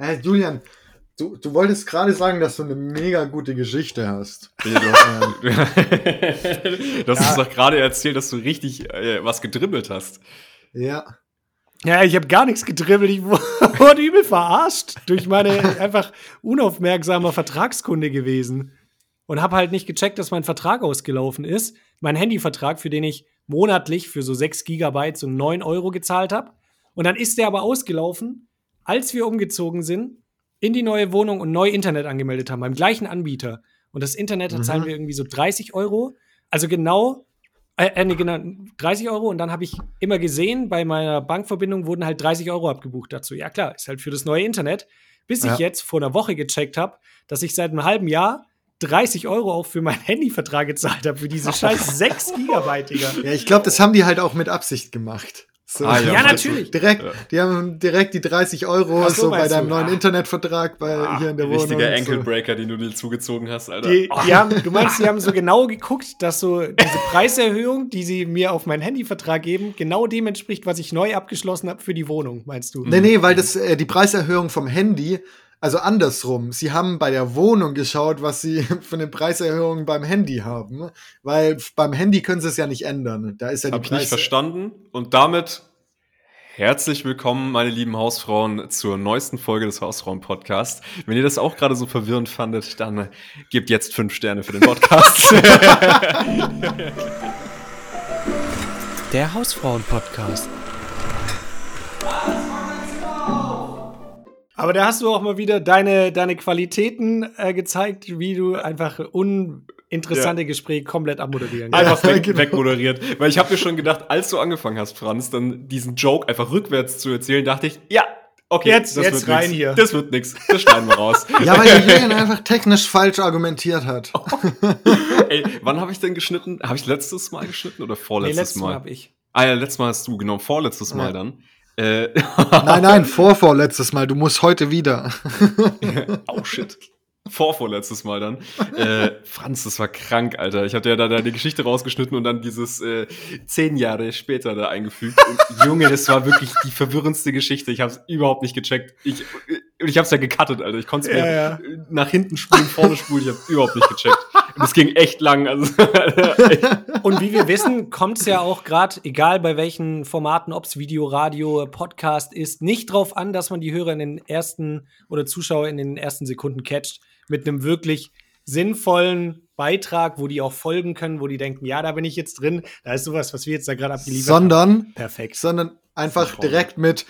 Hey, Julian, du, du wolltest gerade sagen, dass du eine mega gute Geschichte hast. du hast uns doch gerade erzählt, dass du richtig äh, was gedribbelt hast. Ja. Ja, ich habe gar nichts gedribbelt. Ich wurde übel verarscht durch meine einfach unaufmerksamer Vertragskunde gewesen. Und habe halt nicht gecheckt, dass mein Vertrag ausgelaufen ist. Mein Handyvertrag, für den ich monatlich für so 6 Gigabyte so 9 Euro gezahlt habe. Und dann ist der aber ausgelaufen, als wir umgezogen sind, in die neue Wohnung und neu Internet angemeldet haben, beim gleichen Anbieter. Und das Internet mhm. zahlen wir irgendwie so 30 Euro. Also genau äh, äh, nee, genau, 30 Euro und dann habe ich immer gesehen, bei meiner Bankverbindung wurden halt 30 Euro abgebucht dazu. Ja, klar, ist halt für das neue Internet. Bis ja. ich jetzt vor einer Woche gecheckt habe, dass ich seit einem halben Jahr 30 Euro auch für meinen Handyvertrag gezahlt habe, für diese scheiß 6 Gigabyte, Digga. Ja, ich glaube, das haben die halt auch mit Absicht gemacht. So, ah, ja, ja natürlich. Direkt, ja. Die haben direkt die 30 Euro so, so bei deinem du? neuen ah. Internetvertrag bei, ah, hier in der Wohnung. Richtiger Ankle-Breaker, so. den du dir zugezogen hast, Alter. Die, die haben, du meinst, die haben so genau geguckt, dass so diese Preiserhöhung, die sie mir auf meinen Handyvertrag geben, genau dem entspricht, was ich neu abgeschlossen habe für die Wohnung, meinst du? Nee, nee, weil das, äh, die Preiserhöhung vom Handy also andersrum. Sie haben bei der Wohnung geschaut, was sie für eine Preiserhöhung beim Handy haben, weil beim Handy können sie es ja nicht ändern. Da ist ja Hab die Preis ich nicht verstanden und damit Herzlich willkommen, meine lieben Hausfrauen, zur neuesten Folge des Hausfrauen-Podcasts. Wenn ihr das auch gerade so verwirrend fandet, dann gebt jetzt fünf Sterne für den Podcast. Der Hausfrauen-Podcast. Aber da hast du auch mal wieder deine, deine Qualitäten äh, gezeigt, wie du einfach un interessante ja. Gespräche komplett abmoderieren. Einfach weg, genau. wegmoderiert. Weil ich habe mir schon gedacht, als du angefangen hast, Franz, dann diesen Joke einfach rückwärts zu erzählen, dachte ich, ja, okay, jetzt, das jetzt wird rein nix. hier. Das wird nix. Das schneiden wir raus. ja, weil der Julian einfach technisch falsch argumentiert hat. Ey, wann habe ich denn geschnitten? Habe ich letztes Mal geschnitten oder vorletztes nee, letztes Mal? Mal habe ich. Ah ja, letztes Mal hast du, genau, vorletztes Mal dann. Äh, nein, nein, vorvorletztes Mal. Du musst heute wieder. oh shit vorvorletztes Mal dann. äh, Franz, das war krank, Alter. Ich hatte ja da, die Geschichte rausgeschnitten und dann dieses äh, zehn Jahre später da eingefügt. Und, Junge, das war wirklich die verwirrendste Geschichte. Ich habe es überhaupt nicht gecheckt. Ich, ich habe es ja gecuttet, Alter. Ich konnte es ja, mir ja. nach hinten spulen, vorne spulen. Ich habe überhaupt nicht gecheckt. Und es ging echt lang. Also, und wie wir wissen, kommt es ja auch gerade, egal bei welchen Formaten, ob es Video, Radio, Podcast ist, nicht drauf an, dass man die Hörer in den ersten oder Zuschauer in den ersten Sekunden catcht mit einem wirklich sinnvollen Beitrag, wo die auch folgen können, wo die denken, ja, da bin ich jetzt drin, da ist sowas, was wir jetzt da gerade abgeliefert sondern, haben. Perfekt. Sondern einfach direkt mit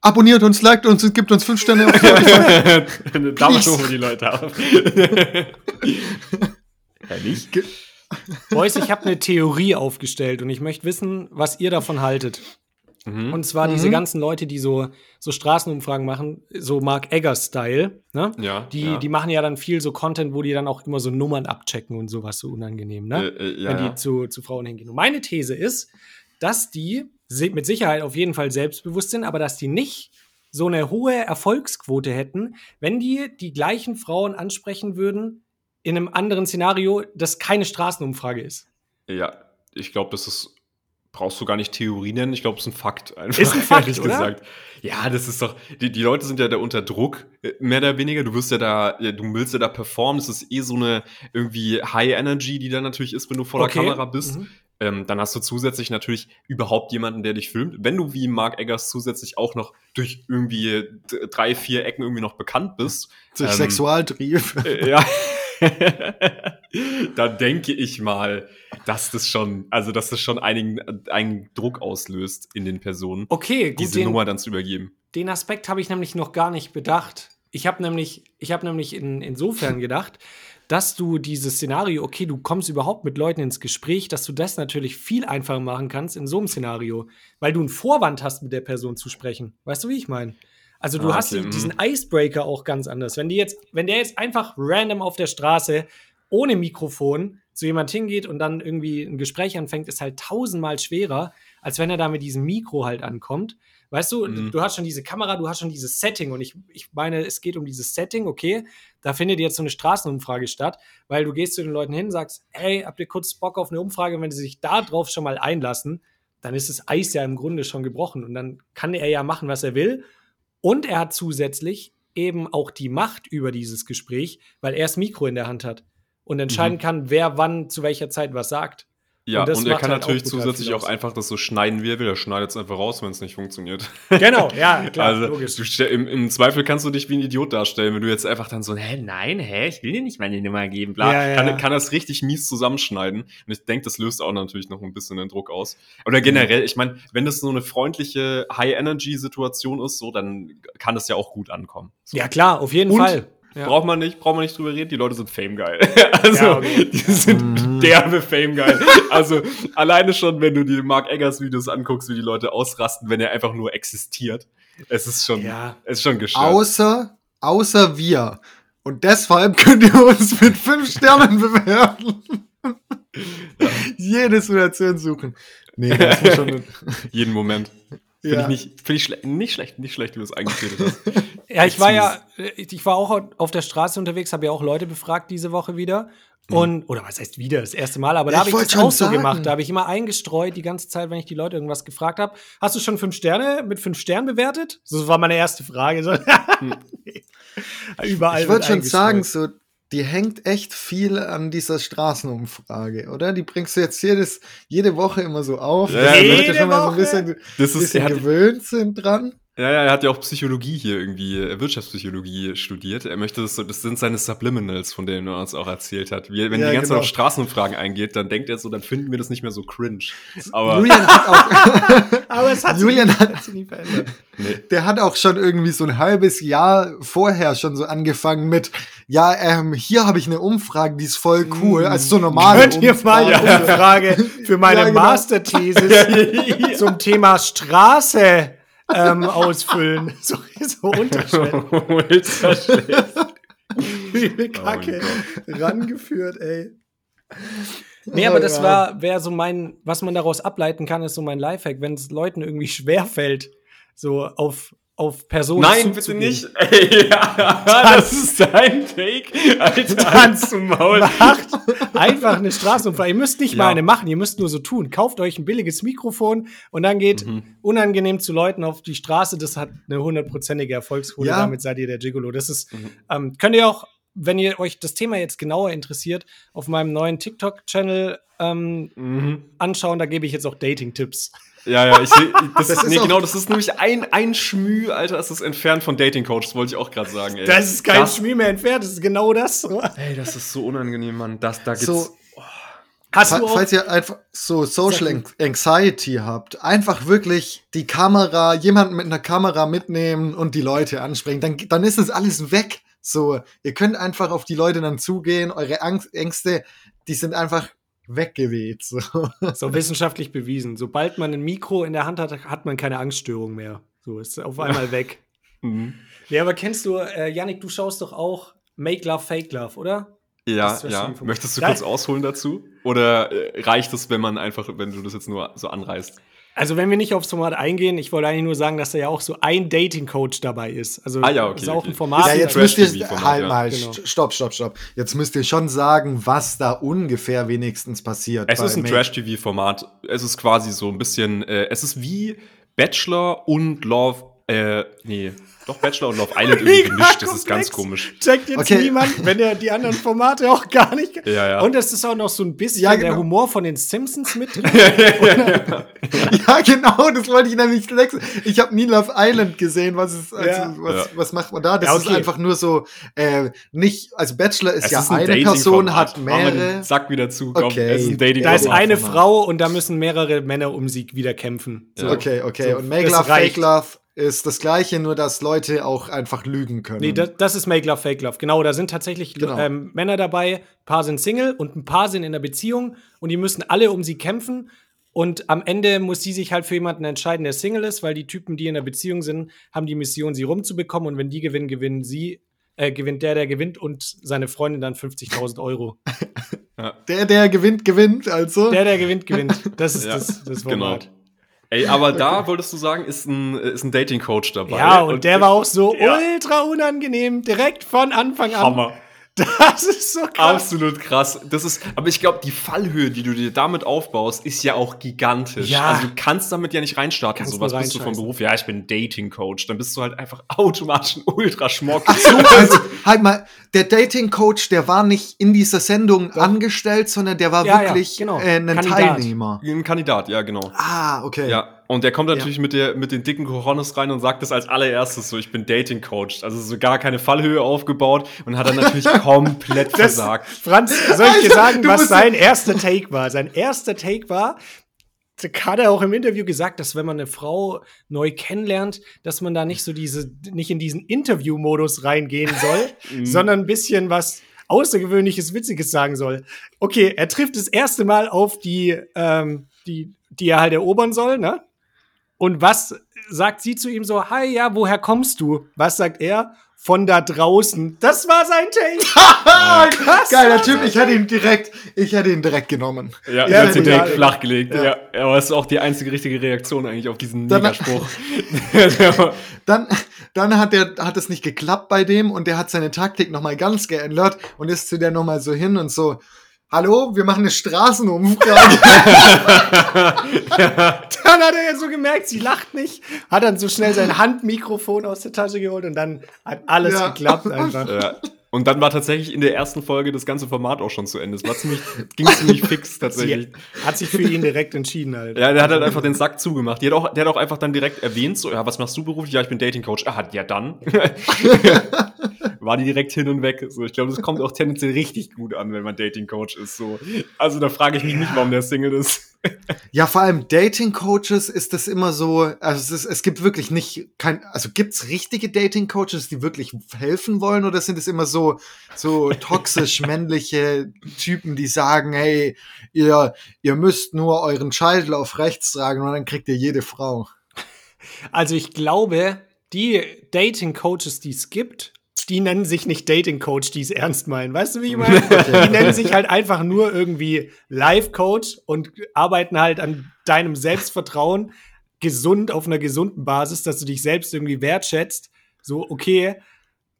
abonniert uns, liked uns und gibt uns fünf Sterne auf. Damit holen wir die Leute Ehrlich? Boys, ich habe eine Theorie aufgestellt und ich möchte wissen, was ihr davon haltet. Mhm. Und zwar mhm. diese ganzen Leute, die so, so Straßenumfragen machen, so Mark Egger-Style, ne? Ja, die, ja. die machen ja dann viel so Content, wo die dann auch immer so Nummern abchecken und sowas so unangenehm, ne? Äh, äh, ja, Wenn die ja. zu, zu Frauen hingehen. Und meine These ist, dass die mit Sicherheit auf jeden Fall selbstbewusst sind, aber dass die nicht so eine hohe Erfolgsquote hätten, wenn die die gleichen Frauen ansprechen würden in einem anderen Szenario, das keine Straßenumfrage ist. Ja, ich glaube, das ist brauchst du gar nicht Theorie nennen. Ich glaube, es ist ein Fakt. Einfach, ist ein Fakt, ehrlich oder? gesagt. Ja, das ist doch, die, die Leute sind ja da unter Druck, äh, mehr oder weniger. Du wirst ja da, du willst ja da performen. Das ist eh so eine irgendwie High Energy, die da natürlich ist, wenn du vor okay. der Kamera bist. Mhm. Ähm, dann hast du zusätzlich natürlich überhaupt jemanden, der dich filmt. Wenn du wie Mark Eggers zusätzlich auch noch durch irgendwie drei, vier Ecken irgendwie noch bekannt bist. Durch ähm, Sexualtrieb. Äh, ja. dann denke ich mal, dass das schon, also dass das schon einigen, einen Druck auslöst in den Personen, okay, gut, diese den, Nummer dann zu übergeben. Den Aspekt habe ich nämlich noch gar nicht bedacht. Ich habe nämlich, ich habe nämlich in, insofern gedacht, dass du dieses Szenario, okay, du kommst überhaupt mit Leuten ins Gespräch, dass du das natürlich viel einfacher machen kannst in so einem Szenario, weil du einen Vorwand hast, mit der Person zu sprechen. Weißt du, wie ich meine? Also du ah, hast okay. diesen mhm. Icebreaker auch ganz anders. Wenn die jetzt, wenn der jetzt einfach random auf der Straße ohne Mikrofon zu jemand hingeht und dann irgendwie ein Gespräch anfängt, ist halt tausendmal schwerer, als wenn er da mit diesem Mikro halt ankommt. Weißt du, mhm. du hast schon diese Kamera, du hast schon dieses Setting und ich, ich meine, es geht um dieses Setting, okay, da findet jetzt so eine Straßenumfrage statt, weil du gehst zu den Leuten hin, sagst, hey, habt ihr kurz Bock auf eine Umfrage und wenn sie sich da drauf schon mal einlassen, dann ist das Eis ja im Grunde schon gebrochen und dann kann er ja machen, was er will und er hat zusätzlich eben auch die Macht über dieses Gespräch, weil er das Mikro in der Hand hat und entscheiden kann, wer wann zu welcher Zeit was sagt. Ja, Und und er kann halt natürlich brutal zusätzlich auch einfach das so schneiden, wie er will. Er schneidet es einfach raus, wenn es nicht funktioniert. Genau, ja, klar, also, logisch. Du, im, im Zweifel kannst du dich wie ein Idiot darstellen, wenn du jetzt einfach dann so, hä, nein, hä, ich will dir nicht meine Nummer geben, bla. Ja, ja. Kann, kann das richtig mies zusammenschneiden. Und ich denke, das löst auch natürlich noch ein bisschen den Druck aus. Oder generell, ich meine, wenn das so eine freundliche High-Energy-Situation ist, so, dann kann das ja auch gut ankommen. So. Ja, klar, auf jeden Und? Fall. Ja. Braucht man nicht, braucht man nicht drüber reden, die Leute sind famegeil. also, Ja, okay. die sind derbe famegeil. also, alleine schon, wenn du die Mark Eggers Videos anguckst, wie die Leute ausrasten, wenn er einfach nur existiert. Es ist schon, Ja. es ist schon gestört. Außer, außer wir. Und deshalb könnt ihr uns mit fünf Sternen bewerten. Jede Situation suchen. Nee, das muss schon. Jeden Moment. Finde Ja. ich nicht, finde ich schle nicht schlecht, nicht schlecht, wie du es eingeführt hast. Ja, ich war ja, ich war auch auf der Straße unterwegs, habe ja auch Leute befragt diese Woche wieder. Und, oder was heißt wieder, das erste Mal, aber da habe ich das auch so sagen. gemacht. Da habe ich immer eingestreut die ganze Zeit, wenn ich die Leute irgendwas gefragt habe. Hast du schon fünf Sterne mit fünf Sternen bewertet? So war meine erste Frage. So, nee. Überall. Ich wollte schon sagen, so, die hängt echt viel an dieser Straßenumfrage, oder? Die bringst du jetzt jedes, jede Woche immer so auf, Ja, dass die Leute schon mal so ein bisschen, Das ist, bisschen hat, gewöhnt sind dran. Ja, ja, er hat ja auch Psychologie hier irgendwie, äh, Wirtschaftspsychologie studiert. Er möchte das so, das sind seine Subliminals, von denen er uns auch erzählt hat. Wie, wenn Ja, die ganze Zeit genau. auf Straßenumfragen eingeht, dann denkt er so, dann finden wir das nicht mehr so cringe. Aber, Julian hat auch, Aber es hat Julian sich, hat- hat sich nie verändert. nee. der hat auch schon irgendwie so ein halbes Jahr vorher schon so angefangen mit, ja, ähm, hier habe ich eine Umfrage, die ist voll cool, also so normale Könnt ihr mal Umfrage. Umfrage für meine Ja, genau. Masterthesis zum Thema Straße ähm, ausfüllen? So, so schlecht. Übel Oh Kacke. mein rangeführt, ey. Nee, aber das ja. war, wäre so mein, was man daraus ableiten kann, ist so mein Lifehack, wenn es Leuten irgendwie schwerfällt, so auf, auf Personen Nein, bitte nicht. Ey, ja, das ist dein Take. Alter, Dann zum Maul. Macht einfach eine Straßenumfrage. Ihr müsst nicht Ja. mal eine machen, ihr müsst nur so tun. Kauft euch ein billiges Mikrofon und dann geht Mhm. unangenehm zu Leuten auf die Straße. Das hat eine hundertprozentige Erfolgsquote. Ja. Damit seid ihr der Gigolo. Das ist, Mhm. ähm, könnt ihr auch, wenn ihr euch das Thema jetzt genauer interessiert, auf meinem neuen TikTok-Channel ähm, Mhm. anschauen. Da gebe ich jetzt auch Dating-Tipps. Ja, ja, ich seh, das, Das nee, genau, das ist nämlich ein, ein Schmü, Alter, das ist entfernt von Dating Coach, das wollte ich auch gerade sagen, ey. Das ist kein das, Schmier mehr entfernt, das ist genau das. Ey, das ist so unangenehm, Mann. Das, da gibt's. So, Hast Fa- du auch, Falls ihr einfach so Social Anxiety habt, einfach wirklich die Kamera, jemanden mit einer Kamera mitnehmen und die Leute ansprechen, dann, dann ist es alles weg. So, ihr könnt einfach auf die Leute dann zugehen, eure Angst, Ängste, die sind einfach weggeweht. So. so wissenschaftlich bewiesen. Sobald man ein Mikro in der Hand hat, hat man keine Angststörung mehr. So ist auf einmal weg. Mhm. Ja, aber kennst du, äh, Yannick, du schaust doch auch Make Love, Fake Love, oder? Ja, ja. Möchtest du Da- kurz ausholen dazu? Oder äh, reicht es, wenn man einfach, wenn du das jetzt nur so anreißt? Also, wenn wir nicht aufs Format eingehen, ich wollte eigentlich nur sagen, dass da ja auch so ein Dating-Coach dabei ist. Also, Ah ja, okay, das ist auch okay. ein Format. ja, jetzt müsst ihr, halt ja. mal, Genau. st- stopp, stopp, stopp. Jetzt müsst ihr schon sagen, was da ungefähr wenigstens passiert. Es ist ein Trash-TV-Format. Es ist quasi so ein bisschen, äh, es ist wie Bachelor und Love, äh, nee, doch Bachelor und Love Island irgendwie gemischt. Das ist ganz komisch. Checkt jetzt Okay. niemand, wenn er die anderen Formate auch gar nicht. Ja, ja. Und es ist auch noch so ein bisschen Ja, der genau. Humor von den Simpsons mit drin. Ja, genau, das wollte ich nämlich wechseln. Ich habe nie Love Island gesehen. Was ist, also, Ja. was, Ja. was macht man da? Das Ja, ist okay. einfach nur so, äh, nicht, also Bachelor ist Es ja ist ein eine. Person, hat mehrere. Sack wieder zu, komm. Okay. Es ist Da ist eine Format. Frau und da müssen mehrere Männer um sie wieder kämpfen. So. Okay, okay. So, und Make Love. Fake Love ist das gleiche, nur dass Leute auch einfach lügen können. Nee, das, das ist Make Love, Fake Love. Genau, da sind tatsächlich Genau. ähm, Männer dabei, ein paar sind Single und ein paar sind in der Beziehung und die müssen alle um sie kämpfen. Und am Ende muss sie sich halt für jemanden entscheiden, der Single ist, weil die Typen, die in der Beziehung sind, haben die Mission, sie rumzubekommen. Und wenn die gewinnen, gewinnen sie, äh, gewinnt der, der gewinnt und seine Freundin dann 50.000 Euro. der, der gewinnt, gewinnt, also. Der, der gewinnt, gewinnt. Das ist Ja, das, das genau. Ey, aber da wolltest du sagen, ist ein, ist ein Dating-Coach dabei. Ja, und, der war auch so Ja. ultra unangenehm, direkt von Anfang an. Hammer. Das ist so krass. Absolut krass. Das ist, aber ich glaube, die Fallhöhe, die du dir damit aufbaust, ist ja auch gigantisch. Ja. Also du kannst damit ja nicht reinstarten. Kannst So, was bist du vom. Beruf? Ja, ich bin Dating Coach. Dann bist du halt einfach automatisch ein Ultraschmock. Also, halt mal, der Dating-Coach, der war nicht in dieser Sendung angestellt, sondern der war Ja, ja, wirklich genau. äh, ein Kandidat. Teilnehmer. Ein Kandidat, ja, genau. Ah, okay. Ja, und der kommt natürlich mit, der, mit den dicken Coronas rein und sagt das als allererstes so, ich bin Dating Coach. Also so gar keine Fallhöhe aufgebaut und hat dann natürlich komplett Das, versagt. Franz, soll ich dir sagen, was sein erster Take war? Sein erster Take war, hat er auch im Interview gesagt, dass wenn man eine Frau neu kennenlernt, dass man da nicht so diese, nicht in diesen Interview-Modus reingehen soll, sondern ein bisschen was Außergewöhnliches, Witziges sagen soll. Okay, er trifft das erste Mal auf die, ähm, die, die er halt erobern soll, ne? Und was sagt sie zu ihm so, hi, ja, woher kommst du? Was sagt er? Von da draußen. Das war sein Take. Was? Geiler Typ, ich hätte ihn direkt, ich hätte ihn direkt genommen. Ja, Ja, ja hat sie ja, direkt ja. flachgelegt. Ja. Ja. aber es ist auch die einzige richtige Reaktion eigentlich auf diesen Negaspruch. Dann, dann hat der, hat es nicht geklappt bei dem und der hat seine Taktik nochmal ganz geändert und ist zu der nochmal so hin und so, hallo, wir machen eine Straßenumfrage. Dann hat er ja so gemerkt, sie lacht nicht, hat dann so schnell sein Handmikrofon aus der Tasche geholt und dann hat alles Ja. geklappt einfach. ja. Und dann war tatsächlich in der ersten Folge das ganze Format auch schon zu Ende. Es war ziemlich, ging ziemlich fix tatsächlich. Sie hat sich für ihn direkt entschieden halt. Ja, der hat halt einfach den Sack zugemacht. Die hat auch, der hat auch einfach dann direkt erwähnt, so, ja, was machst du beruflich? Ja, ich bin Dating Coach. Ah, ja, dann. War die direkt hin und weg. So, ich glaube, das kommt auch tendenziell richtig gut an, wenn man Dating Coach ist. So. Also da frage ich mich nicht, warum der Single ist. ja, vor allem Dating-Coaches ist das immer so, also es, ist, es gibt wirklich nicht, kein, also gibt's richtige Dating-Coaches, die wirklich helfen wollen oder sind es immer so, so toxisch männliche Typen, die sagen, hey, ihr, ihr müsst nur euren Scheitel auf rechts tragen und dann kriegt ihr jede Frau. Also ich glaube, die Dating-Coaches, die es gibt, die nennen sich nicht Dating-Coach, die es ernst meinen. Weißt du, wie ich meine? Die nennen sich halt einfach nur irgendwie Life-Coach und arbeiten halt an deinem Selbstvertrauen gesund auf einer gesunden Basis, dass du dich selbst irgendwie wertschätzt. So, okay,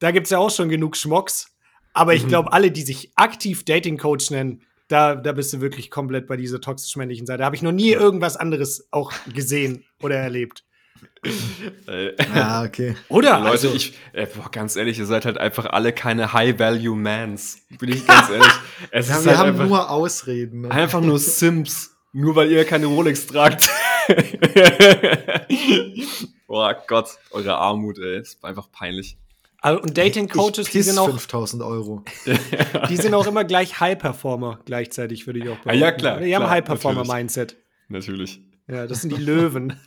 da gibt's ja auch schon genug Schmocks. Aber ich glaube, alle, die sich aktiv Dating-Coach nennen, da, da bist du wirklich komplett bei dieser toxisch-männlichen Seite. Da habe ich noch nie irgendwas anderes auch gesehen oder erlebt. Äh, Ja, okay. Oder? Leute, Also- ich, äh, boah, ganz ehrlich, ihr seid halt einfach alle keine High-Value-Mans. Bin ich ganz ehrlich. Es Ja, ist wir halt haben einfach, nur Ausreden. Ne? einfach nur Sims. Nur weil ihr keine Rolex tragt. Boah Gott, eure Armut, ey. ist einfach peinlich. Also, und Dating-Coaches, die sind, auch, 5000 Euro. die sind auch immer gleich High-Performer gleichzeitig, würde ich auch behaupten. Ah, ja, klar, Die haben High-Performer-Mindset. Natürlich. Ja, das sind die Löwen.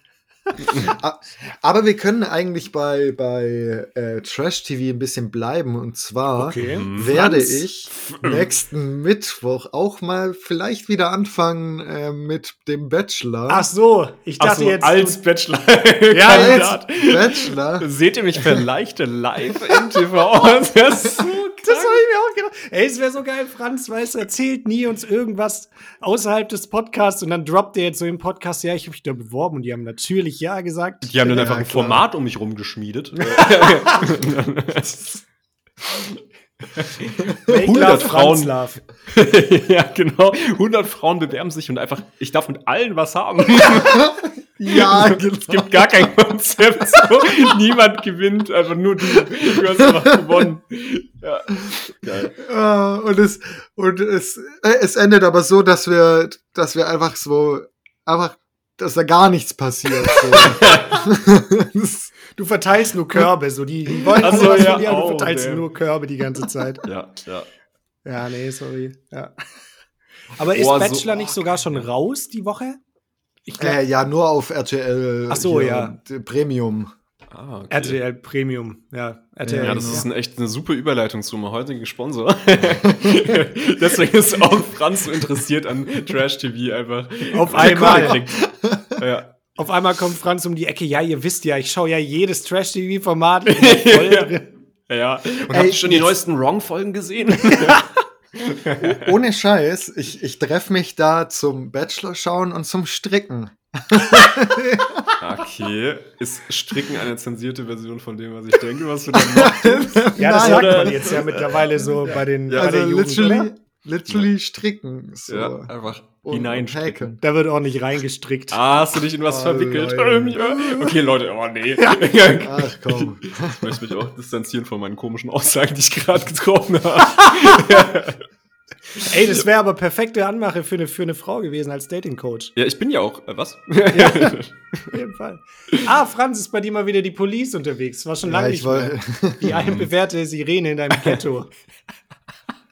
Aber wir können eigentlich bei, bei äh, Trash TV ein bisschen bleiben. Und zwar Okay. werde Franz. ich nächsten Mittwoch auch mal vielleicht wieder anfangen äh, mit dem Bachelor. Ach so, ich Ach dachte so, jetzt. als Bachelor. Ja, Kandidat. Bachelor. Seht ihr mich vielleicht live im TV? Das habe ich mir auch gedacht. Ey, es wäre so geil, Franz, weißt du, erzählt nie uns irgendwas außerhalb des Podcasts und dann droppt er jetzt so im Podcast, ja, ich habe mich da beworben und die haben natürlich ja gesagt. Die haben dann Ja, einfach ein klar. Format um mich rumgeschmiedet. Make 100 love, Frauen. Ja, genau. 100 Frauen bewerben sich und einfach, ich darf mit allen was haben. Ja, Es gibt gar kein Konzept. So. Niemand gewinnt, einfach nur du. Du hast einfach gewonnen. Ja. Geil. Äh, und es, und es, äh, es endet aber so, dass wir, dass wir einfach so, einfach, dass da gar nichts passiert. So. Du verteilst nur Körbe, so die, die wollen Ach so, was ja, von dir und du oh, verteilst damn. nur Körbe die ganze Zeit. Ja, ja. Ja, nee, sorry. Ja. Aber ist Boah, so- Bachelor nicht sogar schon raus die Woche? Ich glaube, äh, ja, nur auf RTL. Ach so, ja. d- Premium. Ah, okay. RTL Premium. Ja, RTL. Ja, das ist ein, echt eine super Überleitung zu meinem heutigen Sponsor. Deswegen ist auch Franz so interessiert an Trash TV einfach. Auf einmal. Ja. Auf einmal kommt Franz um die Ecke. Ja, ihr wisst ja, ich schaue ja jedes Trash-TV-Format. voll drin. Ja. Und Ey, habt ihr schon die neuesten Wrong-Folgen gesehen? Ohne Scheiß, ich, ich treffe mich da zum Bachelor schauen und zum Stricken. Okay. Ist Stricken eine zensierte Version von dem, was ich denke, was du dann machst? Ja, das sagt man jetzt ja mittlerweile so bei den, bei also Jugend, literally, oder? literally stricken. So. Ja, einfach Und- hineinstricken. und. Da wird ordentlich reingestrickt. Ah, hast du dich in was Oh, verwickelt? Leute. Ja. Okay, Leute, oh nee. Ach komm. Ich möchte mich auch distanzieren von meinen komischen Aussagen, die ich gerade getroffen habe. Ey, das wäre aber perfekte Anmache für eine, für eine Frau gewesen als Dating-Coach. Ja, ich bin ja auch. Äh, was? Auf jeden Fall. Ah, Franz, ist bei dir mal wieder die Police unterwegs. War schon Ja, lange ich nicht mehr. wollte. Die altbewährte Sirene in deinem Ghetto.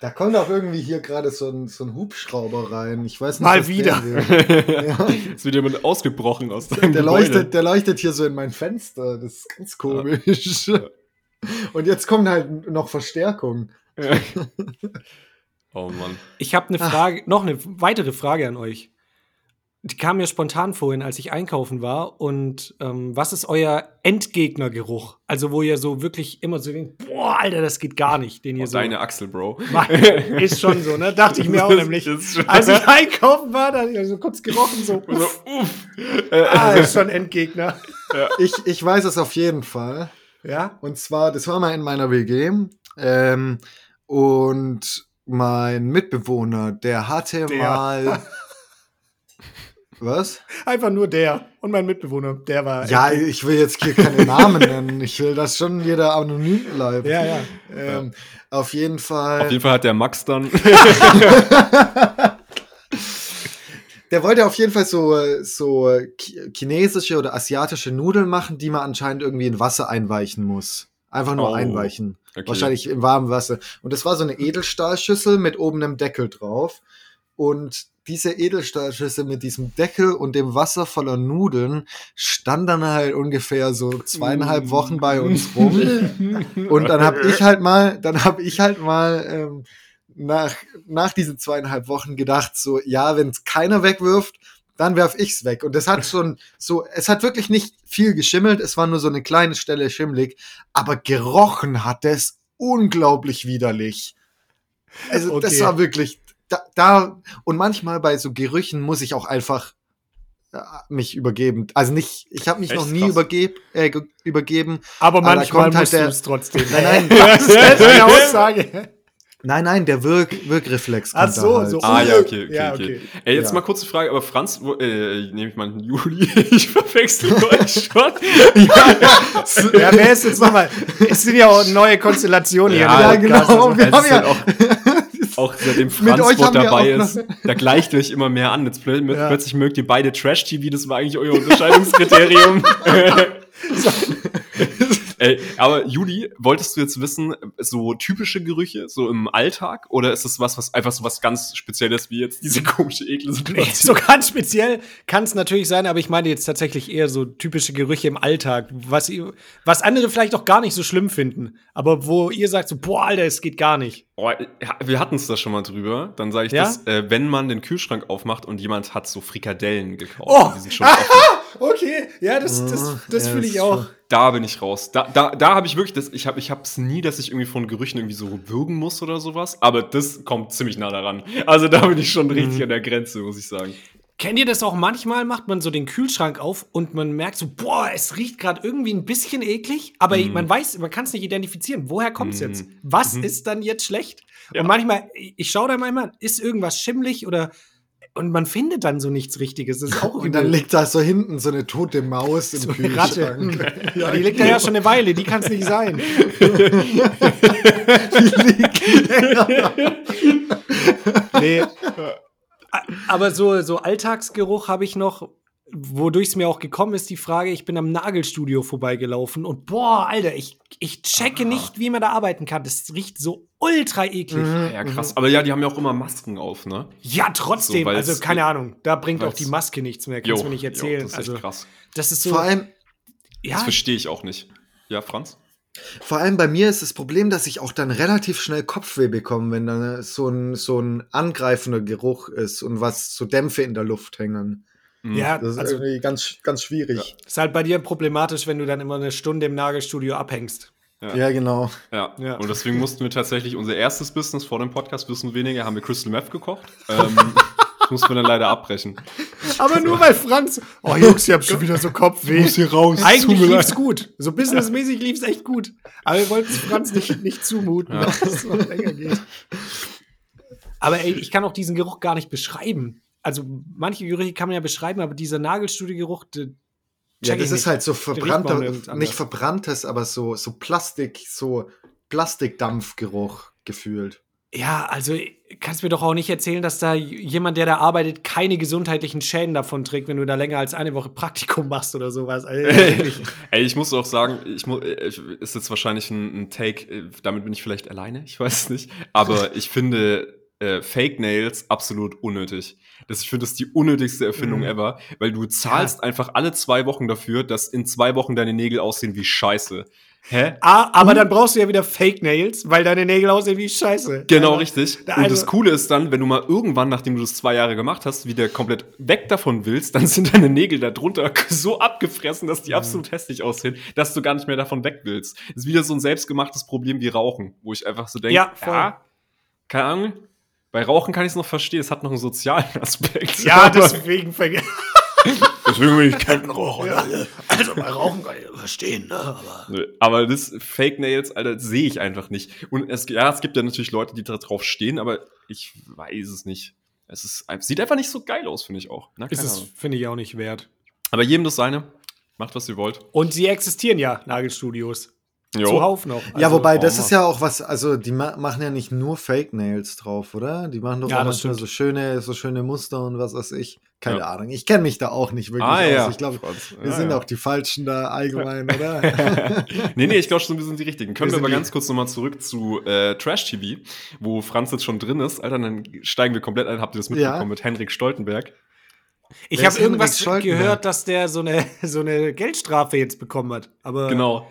Da kommt auch irgendwie hier gerade so ein, so ein Hubschrauber rein. Ich weiß nicht. Mal wieder. ja, Ist wieder jemand ausgebrochen aus deinem der, Gebäude. leuchtet, der leuchtet hier so in mein Fenster. Das ist ganz komisch. Und jetzt kommt halt noch Verstärkung. Oh Mann. Ich habe eine Frage, noch eine weitere Frage an euch. Die kam mir spontan vorhin, als ich einkaufen war. Und ähm, was ist euer Endgegnergeruch? Also, wo ihr so wirklich immer so denkt, boah, Alter, das geht gar nicht, den ihr Oh, so. deine Achsel, Bro. ist schon so, ne? Dachte ich mir auch nämlich. Als ich einkaufen war, da hab ich so kurz gerochen, so, So, uff, ah, ist schon Endgegner. Ich, ich weiß es auf jeden Fall. Ja? Und zwar, das war mal in meiner WG. Ähm, und mein Mitbewohner, der hatte Der. mal. Was? Einfach nur der. Und mein Mitbewohner, der war. Ja, ich will jetzt hier keine Namen nennen. Ich will, dass schon jeder anonym bleibt. ja, ja. Ähm, Auf jeden Fall. Auf jeden Fall hat der Max dann. Der wollte auf jeden Fall so, so chi- chinesische oder asiatische Nudeln machen, die man anscheinend irgendwie in Wasser einweichen muss. Einfach nur Oh, einweichen. okay. Wahrscheinlich im warmen Wasser. Und das war so eine Edelstahlschüssel mit oben einem Deckel drauf. Und diese Edelstahlschüssel mit diesem Deckel und dem Wasser voller Nudeln stand dann halt ungefähr so zweieinhalb Wochen bei uns rum. Und dann habe ich halt mal, dann habe ich halt mal ähm, nach, nach diesen zweieinhalb Wochen gedacht, so, ja, wenn es keiner wegwirft, dann werf ich's weg. Und das hat schon so, es hat wirklich nicht viel geschimmelt, es war nur so eine kleine Stelle schimmelig, aber gerochen hat es unglaublich widerlich. Also das Okay. war wirklich, da, da, und manchmal bei so Gerüchen muss ich auch einfach äh, mich übergeben. Also nicht, ich habe mich Echt? noch nie übergeb, äh, ge- übergeben. Aber Aber manchmal kommt halt musst der- du es trotzdem. Nein, nein, das ist eine Aussage. Nein, nein, der Wirk Wirkreflex Ach kommt so, da halt. so. Ah, ja, okay, okay, Ja, okay. okay. Ey, jetzt Ja. mal kurze Frage, aber Franz, wo, äh, nehme ich mal einen Juli, ich verwechsel euch schon. Ja, wer ist jetzt nochmal? Es sind ja auch neue Konstellationen hier. Ja, im Ja, genau. Also, Wir haben ja, auch, auch seitdem Mit Franz euch Sport haben wir dabei ist, da gleicht ihr euch immer mehr an. Jetzt plö Ja. plötzlich mögt ihr beide Trash-TV, das war eigentlich euer Unterscheidungskriterium. Ey, aber Juli, wolltest du jetzt wissen, so typische Gerüche, so im Alltag? Oder ist es was, was einfach so was ganz Spezielles wie jetzt diese komische, ekle Nee, Situation? so ganz speziell kann es natürlich sein, aber ich meine jetzt tatsächlich eher so typische Gerüche im Alltag, was, was andere vielleicht auch gar nicht so schlimm finden, aber wo ihr sagt so, boah, Alter, es geht gar nicht. Oh, wir hatten es da schon mal drüber. Dann sage ich Ja? das, äh, wenn man den Kühlschrank aufmacht und jemand hat so Frikadellen gekauft. Oh! Die sind schon offen. Okay, ja, das, das, das Ja, fühle das ich auch. schon- Da bin ich raus. Da, da, da habe ich wirklich das, ich habe ich hab's nie, dass ich irgendwie von Gerüchen irgendwie so würgen muss oder sowas, aber das kommt ziemlich nah daran. Also da bin ich schon richtig an der Grenze, muss ich sagen. Kennt ihr das auch manchmal? Macht man so den Kühlschrank auf und man merkt so, boah, es riecht gerade irgendwie ein bisschen eklig, aber man weiß, man kann es nicht identifizieren. Woher kommt es Mm. jetzt? Was ist dann jetzt schlecht? Ja. Und manchmal, ich schaue da manchmal, ist irgendwas schimmlig oder und man findet dann so nichts Richtiges. Das ist auch und dann liegt da so hinten so eine tote Maus im So eine Ratte. Kühlschrank. Ja, die liegt da ja schon eine Weile, die kann es nicht sein. nee. A- Aber so, so Alltagsgeruch habe ich noch, wodurch es mir auch gekommen ist, die Frage, ich bin am Nagelstudio vorbeigelaufen und boah, Alter, ich, ich checke nicht, wie man da arbeiten kann. Das riecht so ultra eklig. Ja, krass. Aber ja, die haben ja auch immer Masken auf, ne? Ja, trotzdem. So, also keine Ahnung, da bringt auch die Maske nichts mehr. Kannst du mir nicht erzählen. das ist echt also, krass. das ist so. Vor allem, ja, Das verstehe ich auch nicht. Ja, Franz? vor allem bei mir ist das Problem, dass ich auch dann relativ schnell Kopfweh bekomme, wenn dann so ein, so ein angreifender Geruch ist und was so Dämpfe in der Luft hängen. ja, Das ist also irgendwie ganz, ganz schwierig. ist halt bei dir problematisch, wenn du dann immer eine Stunde im Nagelstudio abhängst. Ja, genau. Ja. Ja. Und deswegen mussten wir tatsächlich unser erstes Business vor dem Podcast, wissen weniger, haben wir Crystal Meth gekocht. ähm, muss man dann leider abbrechen. Aber nur weil Franz. Oh Jungs, ihr habt schon wieder so Kopfweh. muss hier raus, Eigentlich lief's leid. gut. So businessmäßig lief's echt gut. Aber wir wollten es Franz nicht, nicht zumuten, Ja. dass es noch länger geht. Aber ey, ich kann auch diesen Geruch gar nicht beschreiben. Also manche Gerüche kann man ja beschreiben, aber dieser Nagelstudio-Geruch, der- Ja, das ich ist nicht. halt so verbrannter, nicht verbranntes, aber so, so Plastik, so Plastikdampfgeruch gefühlt. Ja, also kannst mir doch auch nicht erzählen, dass da jemand, der da arbeitet, keine gesundheitlichen Schäden davon trägt, wenn du da länger als eine Woche Praktikum machst oder sowas. Also. Ey, ich muss auch sagen, ich äh, ist jetzt wahrscheinlich ein, ein Take, äh, damit bin ich vielleicht alleine, ich weiß es nicht. Aber ich finde äh, Fake Nails absolut unnötig. Das, ich finde das ist die unnötigste Erfindung Mhm. ever, weil du zahlst einfach alle zwei Wochen dafür, dass in zwei Wochen deine Nägel aussehen wie Scheiße. Hä? ah, aber dann brauchst du ja wieder Fake Nails, weil deine Nägel aussehen wie Scheiße. Genau, Also, richtig. Und also- das Coole ist dann, wenn du mal irgendwann, nachdem du das zwei Jahre gemacht hast, wieder komplett weg davon willst, dann sind deine Nägel da drunter so abgefressen, dass Mhm. die absolut hässlich aussehen, dass du gar nicht mehr davon weg willst. Das ist wieder so ein selbstgemachtes Problem wie Rauchen, wo ich einfach so denke, Ja, voll. keine Ahnung. Bei Rauchen kann ich es noch verstehen, es hat noch einen sozialen Aspekt. Ja, deswegen vergessen. deswegen will ich keinen Rauchen. Also bei Rauchen kann ich verstehen, ne? Aber Aber das Fake Nails, Alter, sehe ich einfach nicht. Und es, ja, es gibt ja natürlich Leute, die da drauf stehen, aber ich weiß es nicht. Es ist, sieht einfach nicht so geil aus, finde ich auch. Na, ist es, finde ich, auch nicht wert. Aber jedem das seine. Macht, was ihr wollt. Und sie existieren ja, Nagelstudios. Jo. Zuhauf noch. ja, Also, wobei, oh, das ist ja auch was, also die ma machen ja nicht nur Fake Nails drauf, oder? Die machen doch Ja, auch manchmal stimmt. so schöne, so schöne Muster und was weiß ich. Keine Ja. Ahnung. Ich kenne mich da auch nicht wirklich Ah, aus. ja. Ich glaube, wir Ja, sind ja. auch die Falschen da allgemein, oder? nee, nee, ich glaube schon, wir sind die richtigen. Können Wir wir aber ganz kurz nochmal zurück zu äh, Trash TV, wo Franz jetzt schon drin ist. Alter, dann steigen wir komplett ein. Habt ihr das mitbekommen Ja. mit Henrik Stoltenberg? Ich habe irgendwas gehört, dass der so eine, so eine Geldstrafe jetzt bekommen hat. Aber Genau.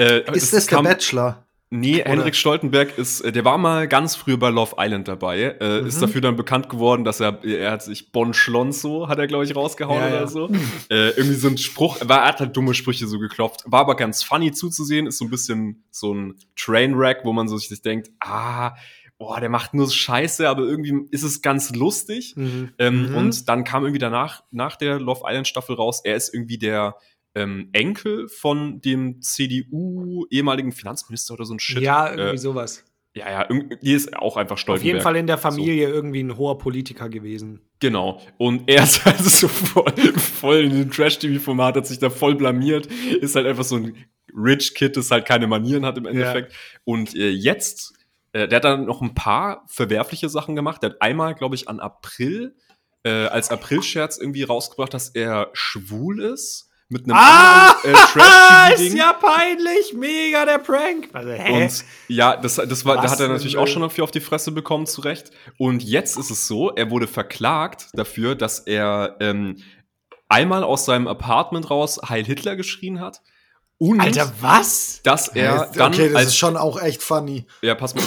Äh, ist es das der kam- Bachelor? Nee, Henrik Stoltenberg ist, äh, der war mal ganz früher bei Love Island dabei, äh, Mhm. ist dafür dann bekannt geworden, dass er, er hat sich Bon Schlonzo, hat er glaube ich rausgehauen Ja, oder ja. so. äh, irgendwie so ein Spruch, war, er hat halt dumme Sprüche so geklopft, war aber ganz funny zuzusehen, ist so ein bisschen so ein Trainwreck, wo man so sich denkt, ah, boah, der macht nur Scheiße, aber irgendwie ist es ganz lustig. Mhm. Ähm, Mhm. Und dann kam irgendwie danach, nach der Love Island Staffel raus, er ist irgendwie der ähm, Enkel von dem CDU ehemaligen Finanzminister oder so ein Shit. ja, irgendwie äh, sowas. ja, ja, die ist auch einfach Auf Stoltenberg. jeden Fall in der Familie irgendwie ein hoher Politiker gewesen. Genau. Und er ist also so voll, voll in dem Trash-TV-Format, hat sich da voll blamiert, ist halt einfach so ein Rich Kid, das halt keine Manieren hat im Endeffekt. Und äh, jetzt, äh, der hat dann noch ein paar verwerfliche Sachen gemacht. Der hat einmal, glaube ich, an April, äh, als April-Scherz irgendwie rausgebracht, dass er schwul ist. Mit einem Ah! anderen, äh, Trash-TV-Ding. ist ja peinlich, mega der Prank. Also, hä? Und ja, das, das war, da hat er natürlich auch schon dafür auf die Fresse bekommen, zu Recht. Und jetzt ist es so, er wurde verklagt dafür, dass er ähm, einmal aus seinem Apartment raus Heil Hitler geschrien hat. Und Alter, was? dass er okay, dann das ist als schon auch echt funny. ja, pass mal,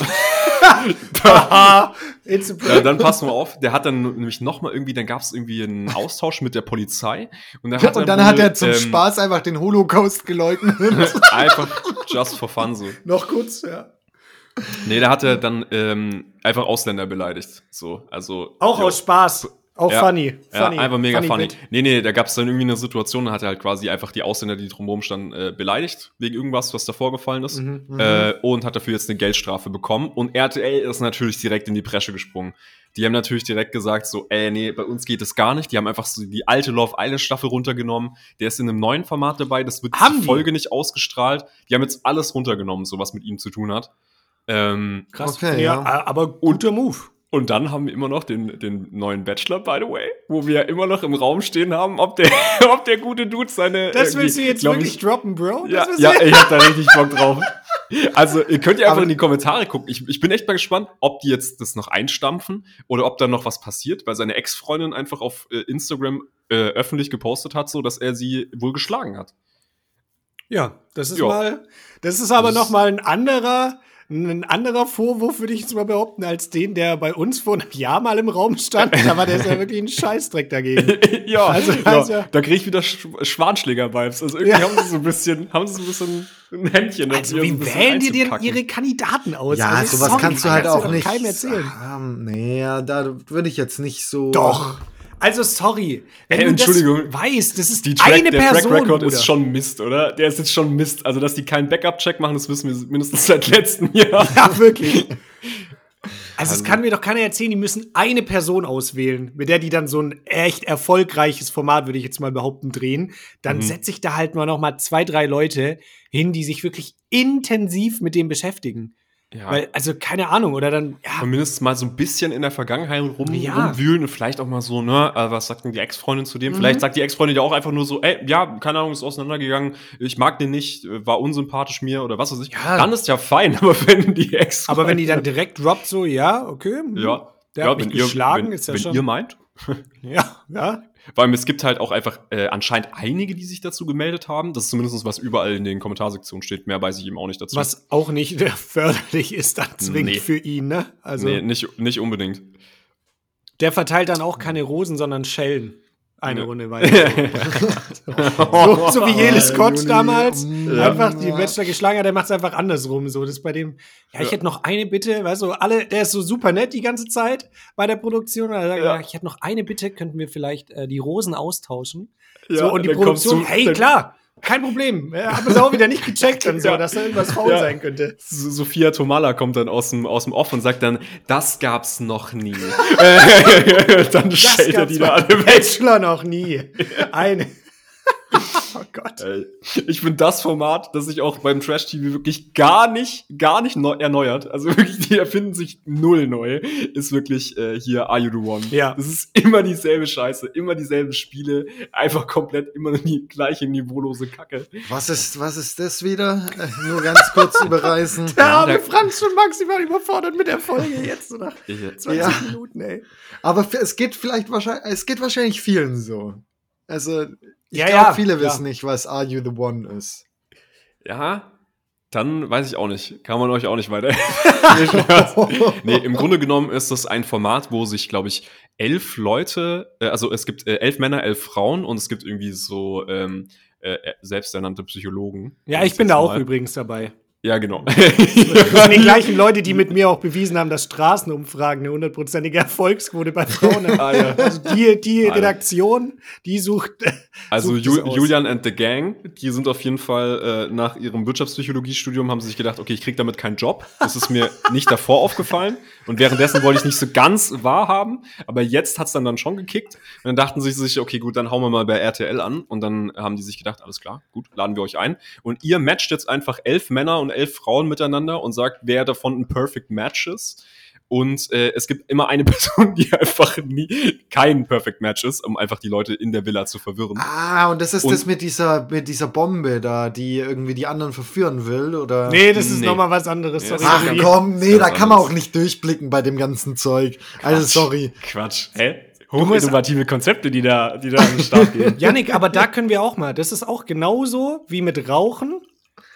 ja, dann pass mal auf, der hat dann nämlich noch mal irgendwie, dann gab es irgendwie einen Austausch mit der Polizei und dann hat Und er, dann wohl, hat er zum ähm, Spaß einfach den Holocaust geleugnet. einfach just for fun so. Noch kurz, ja. Nee, da hat er dann ähm, einfach Ausländer beleidigt, so, also Auch jo. aus Spaß. Auch Ja. funny. Ja, funny. einfach mega funny. Bit. Nee, nee, da gab es dann irgendwie eine Situation, da hat er halt quasi einfach die Ausländer, die drumherum standen, äh, beleidigt, wegen irgendwas, was da vorgefallen ist. Mhm. Äh, und hat dafür jetzt eine Geldstrafe bekommen. Und RTL ist natürlich direkt in die Bresche gesprungen. Die haben natürlich direkt gesagt, so, ey, nee, bei uns geht es gar nicht. Die haben einfach so die alte Love Island Staffel runtergenommen. Der ist in einem neuen Format dabei, das wird Haben die die? Folge nicht ausgestrahlt. Die haben jetzt alles runtergenommen, so was mit ihm zu tun hat. Ähm, Krass. Okay, ja, ja. aber guter Move. Und dann haben wir immer noch den, den neuen Bachelor, by the way, wo wir immer noch im Raum stehen haben, ob der, ob der gute Dude seine. Das willst du jetzt wirklich Ich, droppen, Bro? ja, ja, ich hab da richtig Bock drauf. Also, ihr könnt ja einfach Aber- in die Kommentare gucken. Ich, ich bin echt mal gespannt, ob die jetzt das noch einstampfen oder ob da noch was passiert, weil seine Ex-Freundin einfach auf äh, Instagram äh, öffentlich gepostet hat, so dass er sie wohl geschlagen hat. Ja, das ist Ja. mal, das ist aber Das noch ist- mal ein anderer, ein anderer Vorwurf, würde ich jetzt mal behaupten, als den, der bei uns vor einem Jahr mal im Raum stand. Da war der ja wirklich ein Scheißdreck dagegen. ja, Also- ja, also- da kriege ich wieder Sch Schwanschläger-Vibes. Also irgendwie Ja. haben sie so ein bisschen, haben sie so ein bisschen ein Händchen. Also, wie so wählen die denn ihre Kandidaten aus? Ja, also, sowas sorry, kannst du halt kannst auch nicht. keinem erzählen. Ähm, nee, da würde ich jetzt nicht so. Doch. Also, sorry. Wenn Ey, du das Entschuldigung. weißt, das ist Die Track, eine der Person, Track Record Bruder. ist schon Mist, oder? Der ist jetzt schon Mist. Also, dass die keinen Backup-Check machen, das wissen wir mindestens seit letztem Jahr. Ja, wirklich. Also, es kann mir doch keiner erzählen, die müssen eine Person auswählen, mit der die dann so ein echt erfolgreiches Format, würde ich jetzt mal behaupten, drehen. Dann Mhm. setze ich da halt mal noch mal zwei, drei Leute hin, die sich wirklich intensiv mit dem beschäftigen. Ja. Weil, also, keine Ahnung, oder dann, ja, Und mindestens mal so ein bisschen in der Vergangenheit rum, Ja. rumwühlen und vielleicht auch mal so, ne, äh, was sagt denn die Ex-Freundin zu dem? Mhm. Vielleicht sagt die Ex-Freundin ja auch einfach nur so, ey, ja, keine Ahnung, ist auseinandergegangen, ich mag den nicht, äh, war unsympathisch mir oder was weiß ich. Ja. Dann ist ja fein, aber wenn die Ex. aber wenn die dann direkt droppt, so, ja, okay. hm, Ja, Der ja, hat mich wenn ihr, geschlagen, wenn, ist ja wenn schon. ihr meint. Ja, ja. Vor allem, es gibt halt auch einfach äh, anscheinend einige, die sich dazu gemeldet haben. Das ist zumindest was überall in den Kommentarsektionen steht. Mehr weiß ich eben auch nicht dazu. Was auch nicht förderlich ist, dann zwingend Nee. für ihn, ne? Also, nee, nicht, nicht unbedingt. der verteilt dann auch keine Rosen, sondern Schellen. Eine Ja. Runde weiter. so, so wie Scott Juni, damals. mm, Einfach die ja. Bachelor geschlagen hat, der macht es einfach andersrum. So, das ist bei dem, ja, ich Ja. hätte noch eine Bitte, weißt du, alle, der ist so super nett die ganze Zeit bei der Produktion. Und sagt, Ja. ja. ich hätte noch eine Bitte, könnten wir vielleicht äh, die Rosen austauschen. Ja, so, und die Produktion, du- hey, dann- klar, kein Problem. Ja, haben wir auch wieder nicht gecheckt und so, dass da irgendwas faul Ja. sein könnte. So- Sophia Tomala kommt dann aus dem, aus dem Off und sagt dann, das gab's noch nie. Dann Das stellt er die da alle weg. Bachelor noch nie. Eine. oh Gott. Ey, Ich finde das Format, das sich auch beim Trash TV wirklich gar nicht, gar nicht neu erneuert. Also wirklich, die erfinden sich null neu. Ist wirklich äh, hier Are You the One? Ja. Das ist immer dieselbe Scheiße, immer dieselben Spiele, einfach komplett immer die gleiche niveaulose Kacke. Was ist, was ist das wieder? Äh, nur ganz kurz überreißen. Der arme Franz schon maximal überfordert mit der Folge jetzt so nach Ich, 20 Ja. Minuten, ey. Aber es geht vielleicht wahrscheinlich, es geht wahrscheinlich vielen so. Also, ich Ja, glaube, ja, viele ja. wissen nicht, was Are You the One ist. ja, dann weiß ich auch nicht. Kann man euch auch nicht weiter. nee, im Grunde genommen ist das ein Format, wo sich, glaube ich, elf Leute, äh, also es gibt äh, elf Männer, elf Frauen und es gibt irgendwie so ähm, äh, äh, selbsternannte Psychologen. Ja, ich bin da auch Mal. übrigens dabei. Ja, genau. Das sind die gleichen Leute, die mit mir auch bewiesen haben, dass Straßenumfragen eine hundertprozentige Erfolgsquote bei Frauen haben. Ah, ja. Also die, die Alter. Redaktion, die sucht. Also sucht Ju. Julian and the Gang, die sind auf jeden Fall äh, nach ihrem Wirtschaftspsychologiestudium haben sie sich gedacht, okay, ich krieg damit keinen Job. Das ist mir nicht davor aufgefallen. Und währenddessen wollte ich nicht so ganz wahrhaben. Aber jetzt hat's dann dann schon gekickt. Und dann dachten sie sich, okay, gut, dann hauen wir mal bei RTL an. Und dann haben die sich gedacht, alles klar, gut, laden wir euch ein. Und ihr matcht jetzt einfach elf Männer und elf Frauen miteinander und sagt, wer davon ein Perfect Match ist. Und äh, es gibt immer eine Person, die einfach nie kein Perfect Match ist, um einfach die Leute in der Villa zu verwirren. Ah, und das ist Und- das mit dieser, mit dieser Bombe da, die irgendwie die anderen verführen will, oder? Nee, das ist Nee. noch mal was anderes. Ja, Sorry. Ach komm, nee, da kann man auch nicht durchblicken bei dem ganzen Zeug. Also Quatsch. sorry. Quatsch. Hä? Hochinnovative Konzepte, die da, die da an den Start gehen. Yannick, aber da können wir auch mal. Das ist auch genauso wie mit Rauchen.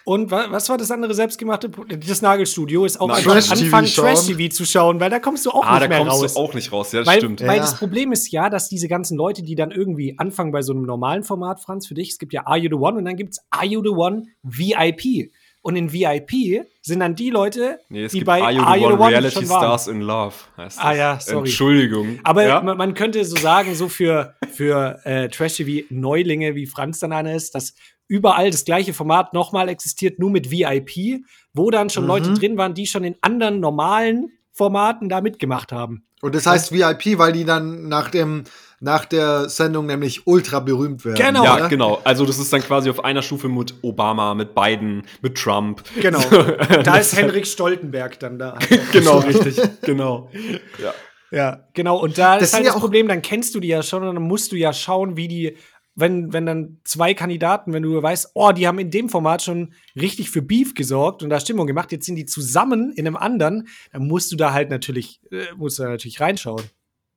Und wa was war das andere selbstgemachte? Das Nagelstudio ist auch Na, einfach anfangen. Trash-TV zu schauen, weil da kommst du auch ah, nicht da mehr kommst raus. du auch nicht raus. Ja, das weil, stimmt. weil Ja. das Problem ist ja, dass diese ganzen Leute, die dann irgendwie anfangen bei so einem normalen Format, Franz, für dich, es gibt ja Are You the One und dann gibt es Are You the One VIP. Und in VIP sind dann die Leute, Nee, es die gibt bei Are You the Are You One the One Reality. Stars in Love. Heißt das. Ah ja, sorry. Entschuldigung. Aber ja? man, man könnte so sagen, so für, für äh, Trash-TV-Neulinge, wie Franz dann einer ist, dass überall das gleiche Format nochmal existiert, nur mit VIP, wo dann schon Mhm. Leute drin waren, die schon in anderen normalen Formaten da mitgemacht haben. Und das heißt VIP, weil die dann nach dem, nach der Sendung nämlich ultra berühmt werden. Genau. ja, oder? genau. Also das ist dann quasi auf einer Stufe mit Obama, mit Biden, mit Trump. Genau. Da ist Henrik Stoltenberg dann da. genau, richtig. Genau. Ja. Ja, genau. Und da Das ist halt ja das Problem, dann kennst du die ja schon und dann musst du ja schauen, wie die, wenn, wenn dann zwei Kandidaten, wenn du weißt, oh, die haben in dem Format schon richtig für Beef gesorgt und da Stimmung gemacht, jetzt sind die zusammen in einem anderen, dann musst du da halt natürlich, äh, musst du da natürlich reinschauen.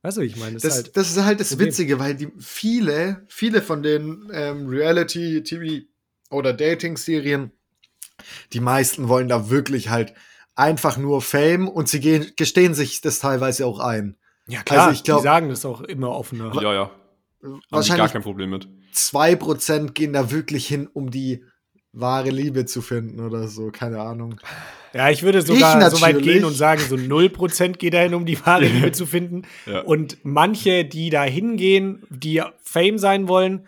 Weißt du, wie ich meine? Das, Das, ist halt, das ist halt das. Witzige, weil die viele, viele von den ähm, Reality-TV oder Dating-Serien, die meisten wollen da wirklich halt einfach nur Fame und sie gehen, gestehen sich das teilweise auch ein. Ja, klar, Also ich glaub- die sagen das auch immer offener. Ja, ja. Habe ich gar Wahrscheinlich kein Problem mit. 2% gehen da wirklich hin, um die wahre Liebe zu finden oder so, keine Ahnung. Ja, ich würde sogar Ich so weit gehen und sagen, so 0% geht dahin, um die wahre Liebe zu finden. Ja. Und manche, die da hingehen, die Fame sein wollen,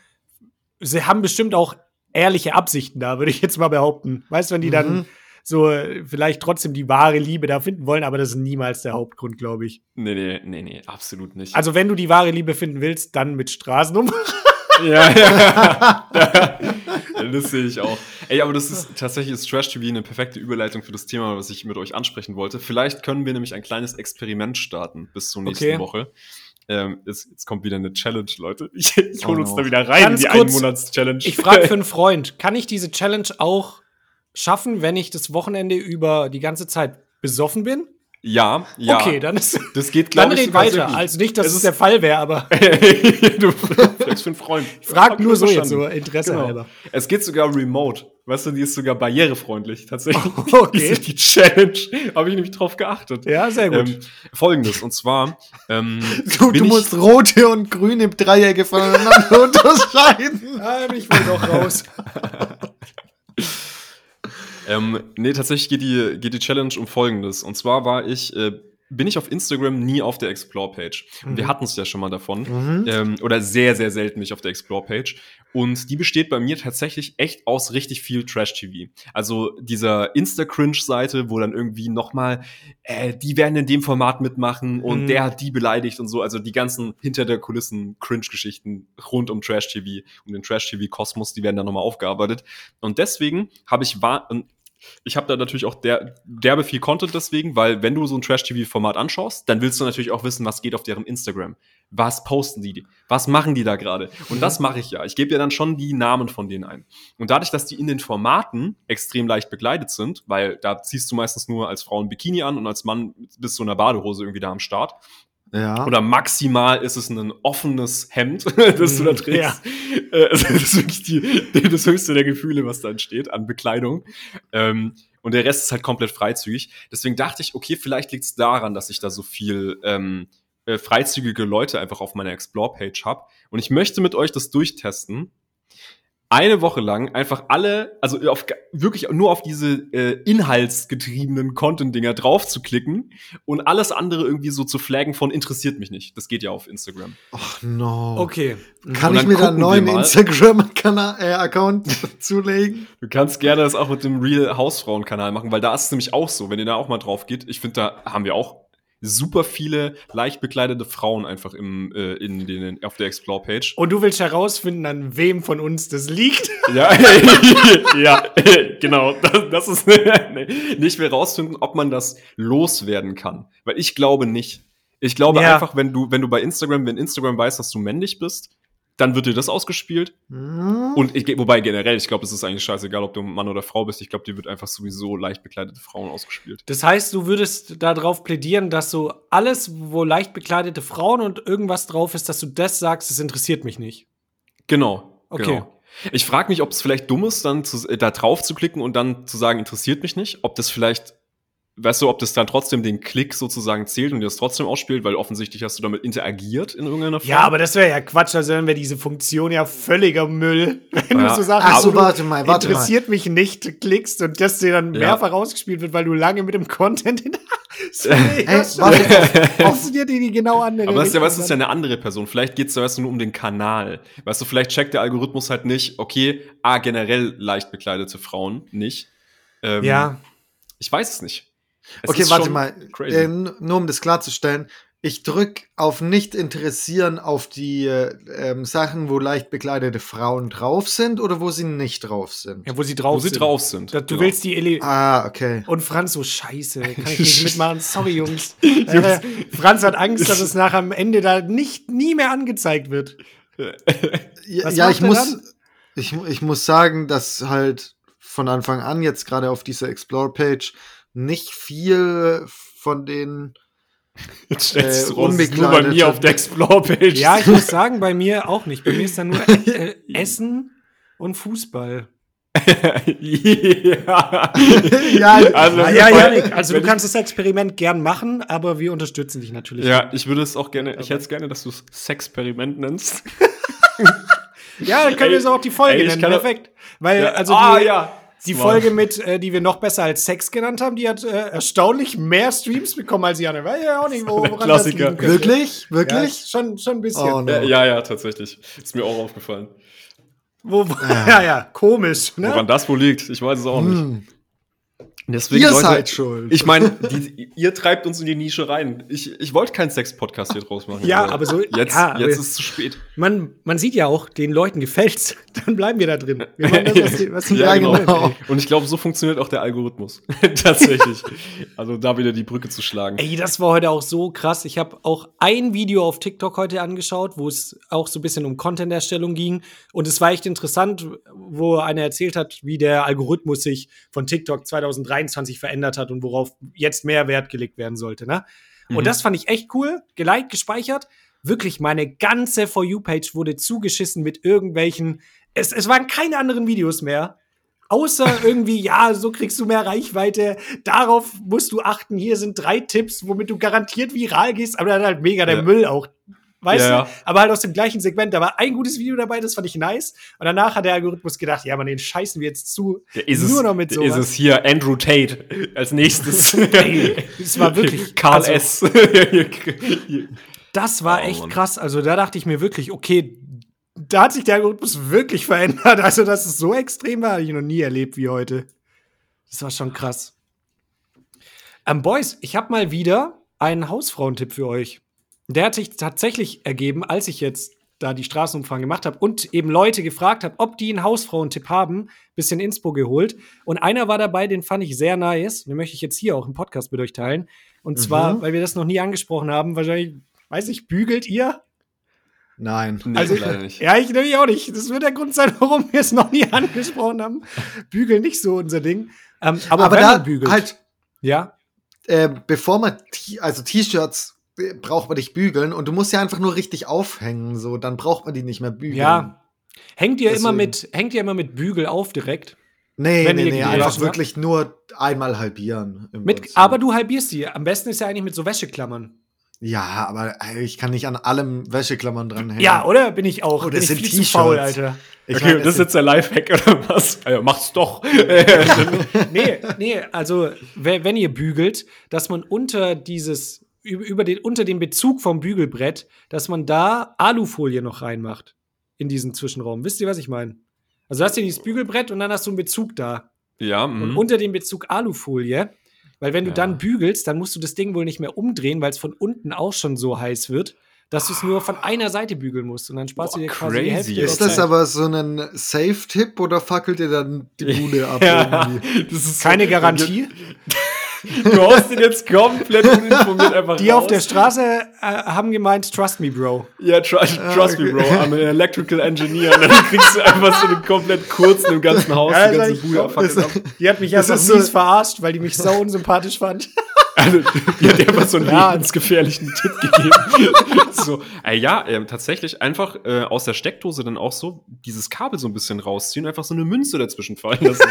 sie haben bestimmt auch ehrliche Absichten da, würde ich jetzt mal behaupten. Weißt du, wenn die dann Mhm. So vielleicht trotzdem die wahre Liebe da finden wollen, aber das ist niemals der Hauptgrund, glaube ich. Nee, nee, nee, nee, absolut nicht. Also, wenn du die wahre Liebe finden willst, dann mit Straßennummer. ja, ja. das sehe ich auch. Ey, aber das ist tatsächlich ist Trash TV eine perfekte Überleitung für das Thema, was ich mit euch ansprechen wollte. Vielleicht können wir nämlich ein kleines Experiment starten bis zur nächsten Okay. Woche. Ähm, jetzt, jetzt kommt wieder eine Challenge, Leute. Ich, ich hole Oh uns no. da wieder rein Ganz in die Einmonats-Challenge. Ich frage für einen Freund, kann ich diese Challenge auch schaffen, wenn ich das Wochenende über die ganze Zeit besoffen bin? ja, ja. Okay, dann ist. das geht, Dann glaube ich, red weiter. gut. Also nicht, dass Es es, der Fall wäre, aber du fragst für einen Freund. frag Hab nur so jetzt so Interesse Genau. halber. Es geht sogar remote. Weißt du, die ist sogar barrierefreundlich, tatsächlich. Okay. Die, die Challenge. Habe ich nämlich drauf geachtet. Ja, sehr gut. Ähm, Folgendes, und zwar, ähm, Du, du ich- musst rote und grüne Dreiecke voneinander unterscheiden. bin ich wohl doch raus. Ähm, nee, tatsächlich geht die, geht die Challenge um Folgendes. Und zwar war ich, äh, bin ich auf Instagram nie auf der Explore-Page. Und Wir Mhm. hatten es ja schon mal davon. Mhm. Ähm, oder sehr, sehr selten nicht auf der Explore-Page. Und die besteht bei mir tatsächlich echt aus richtig viel Trash-TV. Also dieser Insta-Cringe-Seite, wo dann irgendwie nochmal, äh, die werden in dem Format mitmachen und Mhm. der hat die beleidigt und so. Also die ganzen hinter der Kulissen Cringe-Geschichten rund um Trash-TV, um den Trash-TV-Kosmos, die werden dann nochmal aufgearbeitet. Und deswegen habe ich war und ich habe da natürlich auch der, derbe viel Content deswegen, weil wenn du so ein Trash-TV-Format anschaust, dann willst du natürlich auch wissen, was geht auf deren Instagram. Was posten die? Was machen die da gerade? Und das mache ich ja. Ich gebe ja dann schon die Namen von denen ein. Und dadurch, dass die in den Formaten extrem leicht begleitet sind, weil da ziehst du meistens nur als Frau ein Bikini an und als Mann bist du in einer Badehose irgendwie da am Start. Ja. Oder maximal ist es ein offenes Hemd, das du da Mhm, trägst. Äh, Also das ist wirklich die, das höchste der Gefühle, was da entsteht an Bekleidung. Ähm, und der Rest ist halt komplett freizügig. Deswegen dachte ich, okay, vielleicht liegt es daran, dass ich da so viel ähm, äh, freizügige Leute einfach auf meiner Explore-Page habe. Und ich möchte mit euch das durchtesten. Eine Woche lang einfach alle, also auf, wirklich nur auf diese äh, inhaltsgetriebenen Content-Dinger drauf zu klicken und alles andere irgendwie so zu flaggen von interessiert mich nicht. Das geht ja auf Instagram. Ach no. Okay. Kann ich mir da einen neuen. Instagram-Account zulegen? Du kannst gerne das auch mit dem Real Hausfrauen-Kanal machen, weil da ist es nämlich auch so, wenn ihr da auch mal drauf geht. Ich finde, da haben wir auch super viele leicht bekleidete Frauen einfach im, äh, in den, auf der Explore-Page. Und du willst herausfinden, an wem von uns das liegt? Ja, ja, genau. Das, das ist nee, nicht mehr rausfinden, ob man das loswerden kann. Weil ich glaube nicht. Ich glaube Ja. einfach, wenn du, wenn du bei Instagram, wenn Instagram weiß, dass du männlich bist, dann wird dir das ausgespielt. Hm? Und ich, wobei generell, ich glaube, es ist eigentlich scheißegal, ob du Mann oder Frau bist. Ich glaube, dir wird einfach sowieso leicht bekleidete Frauen ausgespielt. Das heißt, du würdest darauf plädieren, dass so alles, wo leicht bekleidete Frauen und irgendwas drauf ist, dass du das sagst, das interessiert mich nicht. Genau. Okay. Genau. Ich frage mich, ob es vielleicht dumm ist, dann zu, äh, da drauf zu klicken und dann zu sagen, interessiert mich nicht. Ob das vielleicht, weißt du, ob das dann trotzdem den Klick sozusagen zählt und dir das trotzdem ausspielt, weil offensichtlich hast du damit interagiert in irgendeiner Form. Ja, aber das wäre ja Quatsch, also dann wäre diese Funktion ja völliger Müll. Wenn Ja. du so Sachen Ach so, warte mal, warte mal. interessiert mich nicht klickst und das dir dann Ja. mehrfach ausgespielt wird, weil du lange mit dem Content in Ey, warte, funktioniert die, die genau andere Aber das ist ja, weißt du, das ist ja eine andere Person. Vielleicht geht es da weißt du, nur um den Kanal. Weißt du, vielleicht checkt der Algorithmus halt nicht, okay, ah, generell leicht bekleidete Frauen nicht. Ähm, Ja, Ich weiß es nicht. Es Okay, warte mal. Äh, nur um das klarzustellen. Ich drück auf nicht interessieren auf die äh, ähm, Sachen, wo leicht bekleidete Frauen drauf sind oder wo sie nicht drauf sind. ja, wo sie drauf wo sie sind. drauf sind. Da, du Genau. willst die Ele Ah, okay. Und Franz so, scheiße, kann ich nicht mitmachen. Sorry, Jungs. Äh, Franz hat Angst, dass es nachher am Ende da nicht nie mehr angezeigt wird. Ja, Was ja macht ich er muss, dann? ich, ich muss sagen, dass halt von Anfang an jetzt gerade auf dieser Explore-Page nicht viel von den Jetzt stellt Äh, es ist nur bei mir auf der Explore-Page. Ja, ich muss sagen, bei mir auch nicht. Bei mir ist da nur äh, Essen und Fußball. ja. Ja, also, Ja, ja, Janik, also du kannst das Experiment gern machen, aber wir unterstützen dich natürlich. Ich, ja, ich würde es auch gerne, ich hätte es gerne, dass du es Sexperiment nennst. Ja, dann können Ey, wir so auch die Folge ey, nennen. Perfekt. Weil, also ah, die, ja. Die. Folge mit, äh, die wir noch besser als Sex genannt haben, die hat äh, erstaunlich mehr Streams bekommen als die andere. Weiß ja auch nicht, wo, woran Klassiker. das könnte. Wirklich? Ja, Wirklich? schon, schon ein bisschen. Oh, no. Ja, ja, ja, tatsächlich. Ist mir auch aufgefallen. Wo, wo, ja. ja, komisch. Ne? Woran das wohl liegt, ich weiß es auch nicht. Deswegen, Ihr Leute, seid schuld. Ich meine, ihr treibt uns in die Nische rein. Ich, ich wollte keinen Sex-Podcast hier draus machen. Ja, aber so- Jetzt, ja, jetzt ist es zu spät. Man, man sieht ja auch, den Leuten gefällt's. Dann bleiben wir da drin. Wir machen das, was die, was die Ja, genau. wollen. Und ich glaube, so funktioniert auch der Algorithmus. Tatsächlich. Also da wieder die Brücke zu schlagen. Ey, das war heute auch so krass. Ich habe auch ein Video auf TikTok heute angeschaut, wo es auch so ein bisschen um Content-Erstellung ging. Und es war echt interessant, wo einer erzählt hat, wie der Algorithmus sich von TikTok 2023 verändert hat und worauf jetzt mehr Wert gelegt werden sollte. Ne? Mhm. Und das fand ich echt cool. Geliked, gespeichert. Wirklich, meine ganze For You-Page wurde zugeschissen mit irgendwelchen. Es, es waren keine anderen Videos mehr. Außer irgendwie, ja, so kriegst du mehr Reichweite. Darauf musst du achten. Hier sind drei Tipps, womit du garantiert viral gehst. Aber dann halt mega der Ja. Müll auch. Weißt Ja, du? Aber halt aus dem gleichen Segment. Da war ein gutes Video dabei, das fand ich nice. Und danach hat der Algorithmus gedacht, ja, man, den scheißen wir jetzt zu. Der ist nur es, noch mit sowas. ist es hier, Andrew Tate als nächstes. Es war wirklich Karl also- S. Das war Oh, echt Mann. krass. Also da dachte ich mir wirklich, okay, da hat sich der Algorithmus wirklich verändert. Also, dass es so extrem war, habe ich noch nie erlebt wie heute. Das war schon krass. Ähm, Boys, ich habe mal wieder einen Hausfrauentipp für euch. Der hat sich tatsächlich ergeben, als ich jetzt da die Straßenumfragen gemacht habe und eben Leute gefragt habe, ob die einen Hausfrauentipp haben, bisschen Inspo geholt. Und einer war dabei, den fand ich sehr nice. Den möchte ich jetzt hier auch im Podcast mit euch teilen. Und zwar, weil wir das noch nie angesprochen haben, wahrscheinlich, weiß ich, bügelt ihr? Nein. Nee, Also, leider nicht. Ja, ich nämlich auch nicht. Das wird der Grund sein, warum wir es noch nie angesprochen haben. Bügeln nicht so unser Ding. Ähm, aber, Aber wenn da man bügelt. halt, Ja. äh, bevor man, T also T-Shirts braucht man nicht bügeln und du musst ja einfach nur richtig aufhängen, so, dann braucht man die nicht mehr bügeln. Ja. Hängt ihr immer mit, hängt ihr immer mit Bügel auf direkt? Nee, Wenn nee, nee, einfach ne? wirklich nur einmal halbieren. Mit, Prinzip. aber du halbierst sie. Am besten ist ja eigentlich mit so Wäscheklammern. Ja, aber ich kann nicht an allem Wäscheklammern dranhängen. Ja, oder? Bin ich auch. Oh, Bin das sind viel faul, Alter. Ich Okay, meine, das ist jetzt der Lifehack oder was? Ja, macht's doch. nee, nee, also we- wenn ihr bügelt, dass man unter dieses, über, über den, unter dem Bezug vom Bügelbrett, dass man da Alufolie noch reinmacht in diesen Zwischenraum. Wisst ihr, was ich meine? Also hast du dieses Bügelbrett und dann hast du einen Bezug da. Ja, Und mhm. unter dem Bezug Alufolie, weil wenn du Ja. dann bügelst, dann musst du das Ding wohl nicht mehr umdrehen, weil es von unten auch schon so heiß wird, dass du es nur von einer Seite bügeln musst und dann sparst Boah, du dir quasi die crazy. Hälfte Ist das Zeit. aber so ein Safe-Tipp oder fackelt ihr dann die Bude ab ja, irgendwie? das ist Keine so- Garantie. Du haust den jetzt komplett uninformiert einfach Die auf raus. der Straße äh, haben gemeint, trust me, Bro. Ja, tr trust me, okay. Bro. I'm an electrical engineer. Und dann kriegst du einfach so einen komplett kurzen im ganzen Haus, Ja, die ganze Bude so- abfackelt das- ab. Die hat mich einfach so- mies verarscht, weil die mich so unsympathisch fand. Also, die hat einfach so einen Ja. lebensgefährlichen Tipp gegeben. so, äh, ja, ähm, tatsächlich einfach äh, aus der Steckdose dann auch so dieses Kabel so ein bisschen rausziehen einfach so eine Münze dazwischen fallen lassen.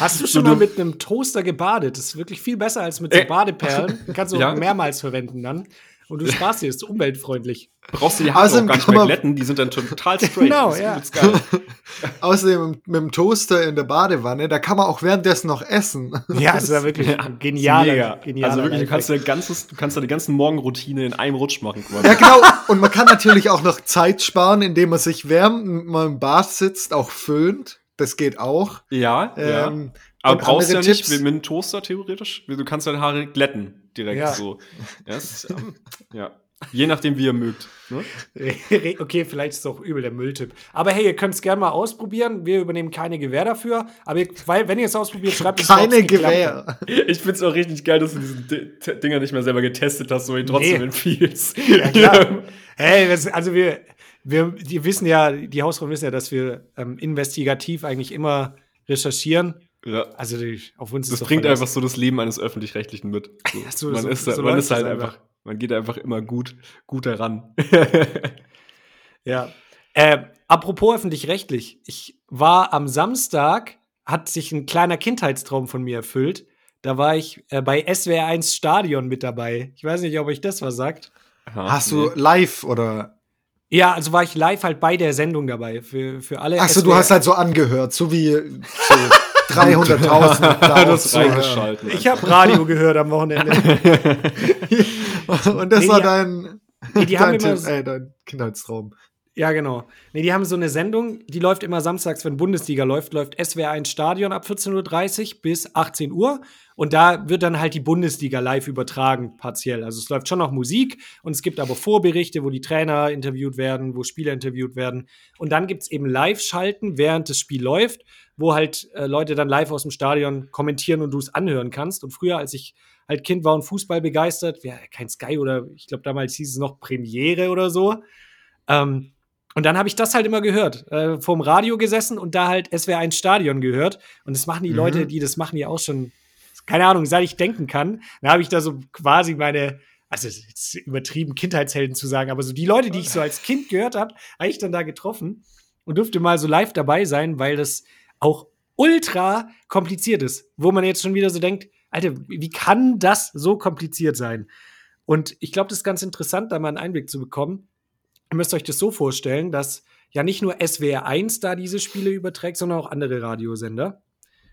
Hast du So schon mal dumm. mit einem Toaster gebadet? Das ist wirklich viel besser als mit so Äh. Badeperlen. Kannst du Ja. auch mehrmals verwenden dann. Und du sparst dir, ist umweltfreundlich. Brauchst du die Haare Außerdem auch gar nicht kann mehr man- glätten, die sind dann total straight. Genau, Das ist ja. Außerdem mit dem Toaster in der Badewanne, da kann man auch währenddessen noch essen. Ja, das war wirklich Ja, genial. Also wirklich, du kannst, dein ganzes, du kannst deine ganzen Morgenroutine in einem Rutsch machen. quasi. Ja, genau. Und man kann natürlich auch noch Zeit sparen, indem man sich während man im Bad sitzt, auch föhnt. Das geht auch. ja, ja. Ähm, Aber und brauchst du ja nicht mit, einem Toaster theoretisch. Du kannst deine Haare glätten direkt Ja. so. Ja, ist, ähm, ja. Je nachdem, wie ihr mögt. Ne? Okay, vielleicht ist es auch übel der Mülltipp. Aber hey, ihr könnt es gerne mal ausprobieren. Wir übernehmen keine Gewähr dafür. Aber ihr, weil, wenn ihr es ausprobiert, schreibt ob's keine. Gewehr. Ich find's auch richtig geil, dass du diese Dinger nicht mehr selber getestet hast, so ihn trotzdem Nee. empfiehlst. Ja, klar. hey, das, also wir, wir die wissen ja, die Hausfrauen wissen ja, dass wir ähm, investigativ eigentlich immer recherchieren. ja. Also die, auf uns Das bringt einfach so das Leben eines Öffentlich-Rechtlichen mit. So. Ja, so- man so- ist, so man ist halt einfach, einfach. man geht einfach immer gut, gut heran. Ja. Äh, apropos öffentlich-rechtlich. Ich war am Samstag, hat sich ein kleiner Kindheitstraum von mir erfüllt. Da war ich äh, bei SWR 1 Stadion mit dabei. Ich weiß nicht, ob euch das was sagt. Aha, Hast du live oder? Ja, also war ich live halt bei der Sendung dabei. Für, für alle. Achso, du SWR hast halt so angehört, so wie so 300.000 da Du auch hast zuhören. reingeschalten. Ich habe Radio gehört am Wochenende. Und das Nee, war die- dein, die haben dein, immer Tipp- äh, dein Kindheitstraum. Ja, genau. Nee, die haben so eine Sendung, die läuft immer samstags, wenn Bundesliga läuft, läuft SWR 1 Stadion ab 14.30 Uhr bis 18 Uhr. Und da wird dann halt die Bundesliga live übertragen, partiell. Also es läuft schon noch Musik und es gibt aber Vorberichte, wo die Trainer interviewt werden, wo Spieler interviewt werden. Und dann gibt es eben Live-Schalten, während das Spiel läuft, wo halt äh, Leute dann live aus dem Stadion kommentieren und du es anhören kannst. Und früher, als ich halt Kind war und Fußball begeistert, ja, kein Sky oder ich glaube damals hieß es noch Premiere oder so. Ähm, und dann habe ich das halt immer gehört, äh, vorm Radio gesessen und da halt SWR 1 Stadion gehört. Und das machen die Mhm. Leute, die das machen, ja auch schon, keine Ahnung, seit ich denken kann. Da habe ich da so quasi meine, also es ist übertrieben, Kindheitshelden zu sagen, aber so die Leute, die ich so als Kind gehört habe, habe ich dann da getroffen und durfte mal so live dabei sein, weil das auch ultra kompliziert ist, wo man jetzt schon wieder so denkt, Alter, wie kann das so kompliziert sein? Und ich glaube, das ist ganz interessant, da mal einen Einblick zu bekommen. Ihr müsst euch das so vorstellen, dass ja nicht nur SWR 1 da diese Spiele überträgt, sondern auch andere Radiosender.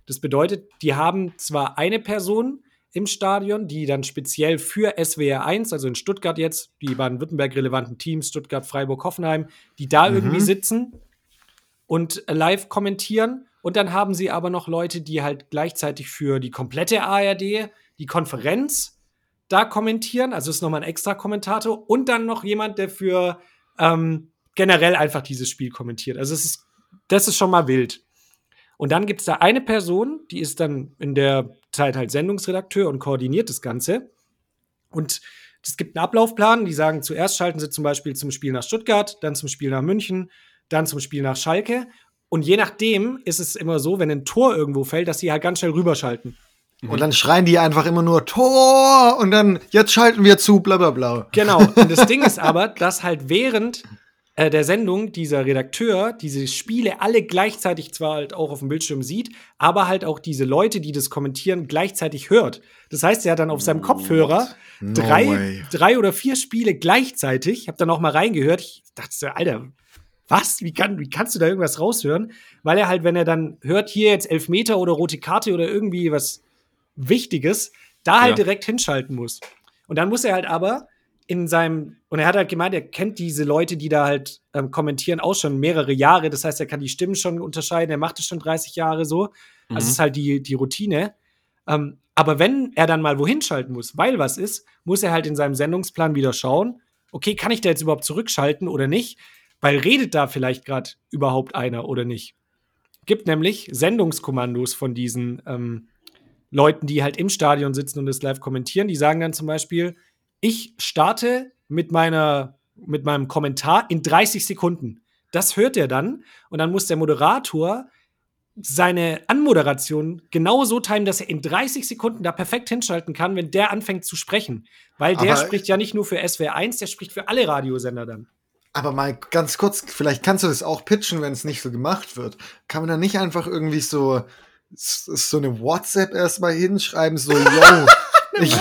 Das bedeutet, die haben zwar eine Person im Stadion, die dann speziell für SWR 1, also in Stuttgart jetzt, die Baden-Württemberg relevanten Teams, Stuttgart, Freiburg, Hoffenheim, die da Mhm. irgendwie sitzen und live kommentieren. Und dann haben sie aber noch Leute, die halt gleichzeitig für die komplette ARD, die Konferenz da kommentieren. Also ist nochmal ein extra Kommentator. Und dann noch jemand, der für ähm, generell einfach dieses Spiel kommentiert. Also es ist, das ist schon mal wild. Und dann gibt es da eine Person, die ist dann in der Zeit halt Sendungsredakteur und koordiniert das Ganze. Und es gibt einen Ablaufplan, die sagen, zuerst schalten sie zum Beispiel zum Spiel nach Stuttgart, dann zum Spiel nach München, dann zum Spiel nach Schalke. Und je nachdem ist es immer so, wenn ein Tor irgendwo fällt, dass sie halt ganz schnell rüberschalten. Und dann schreien die einfach immer nur Tor und dann jetzt schalten wir zu, bla bla bla. Genau. Und das Ding ist aber, dass halt während äh, der Sendung dieser Redakteur diese Spiele alle gleichzeitig zwar halt auch auf dem Bildschirm sieht, aber halt auch diese Leute, die das kommentieren, gleichzeitig hört. Das heißt, er hat dann auf seinem Kopfhörer No drei, way. drei oder vier Spiele gleichzeitig. Ich habe dann auch mal reingehört. Ich dachte, Alter, was? Wie, kann, wie kannst du da irgendwas raushören? Weil er halt, wenn er dann hört, hier jetzt Elfmeter oder rote Karte oder irgendwie was Wichtiges, da halt Ja. direkt hinschalten muss. Und dann muss er halt aber in seinem, und er hat halt gemeint, er kennt diese Leute, die da halt ähm, kommentieren, auch schon mehrere Jahre. Das heißt, er kann die Stimmen schon unterscheiden, er macht es schon 30 Jahre so. Also es ist halt die, die Routine. Ähm, aber wenn er dann mal wohin schalten muss, weil was ist, muss er halt in seinem Sendungsplan wieder schauen, okay, kann ich da jetzt überhaupt zurückschalten oder nicht? Weil redet da vielleicht gerade überhaupt einer oder nicht? Gibt nämlich Sendungskommandos von diesen ähm, Leuten, die halt im Stadion sitzen und das live kommentieren. Die sagen dann zum Beispiel, ich starte mit meiner, mit meinem Kommentar in 30 Sekunden. Das hört er dann und dann muss der Moderator seine Anmoderation genau so timen, dass er in 30 Sekunden da perfekt hinschalten kann, wenn der anfängt zu sprechen. Weil der Aber- spricht ja nicht nur für SWR 1, der spricht für alle Radiosender dann. Aber mal ganz kurz, vielleicht kannst du das auch pitchen, wenn es nicht so gemacht wird. Kann man da nicht einfach irgendwie so, so eine WhatsApp erstmal hinschreiben, so, yo, ich,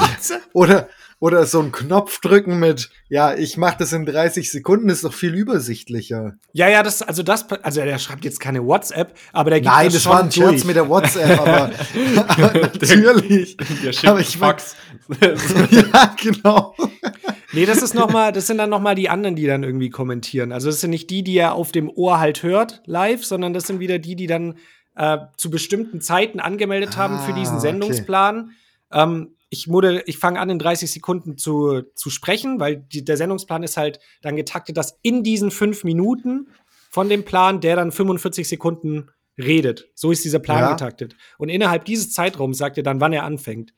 oder, oder so einen Knopf drücken mit, ja, ich mach das in 30 Sekunden, ist doch viel übersichtlicher. Ja, ja, das, also das, also der schreibt jetzt keine WhatsApp, aber der gibt Nein, das, das schon war ein Scherz durch. mit der WhatsApp, aber, aber natürlich. Der schickt Aber ich Fax. ja, genau. Nee, das ist noch mal, das sind dann noch mal die anderen, die dann irgendwie kommentieren. Also das sind nicht die, die er auf dem Ohr halt hört live, sondern das sind wieder die, die dann äh, zu bestimmten Zeiten angemeldet haben für Ah, diesen okay. Sendungsplan. Ähm, ich ich fange an, in 30 Sekunden zu, zu sprechen, weil die, der Sendungsplan ist halt dann getaktet, dass in diesen fünf Minuten von dem Plan, der dann 45 Sekunden redet. So ist dieser Plan Ja. getaktet. Und innerhalb dieses Zeitraums sagt er dann, wann er anfängt.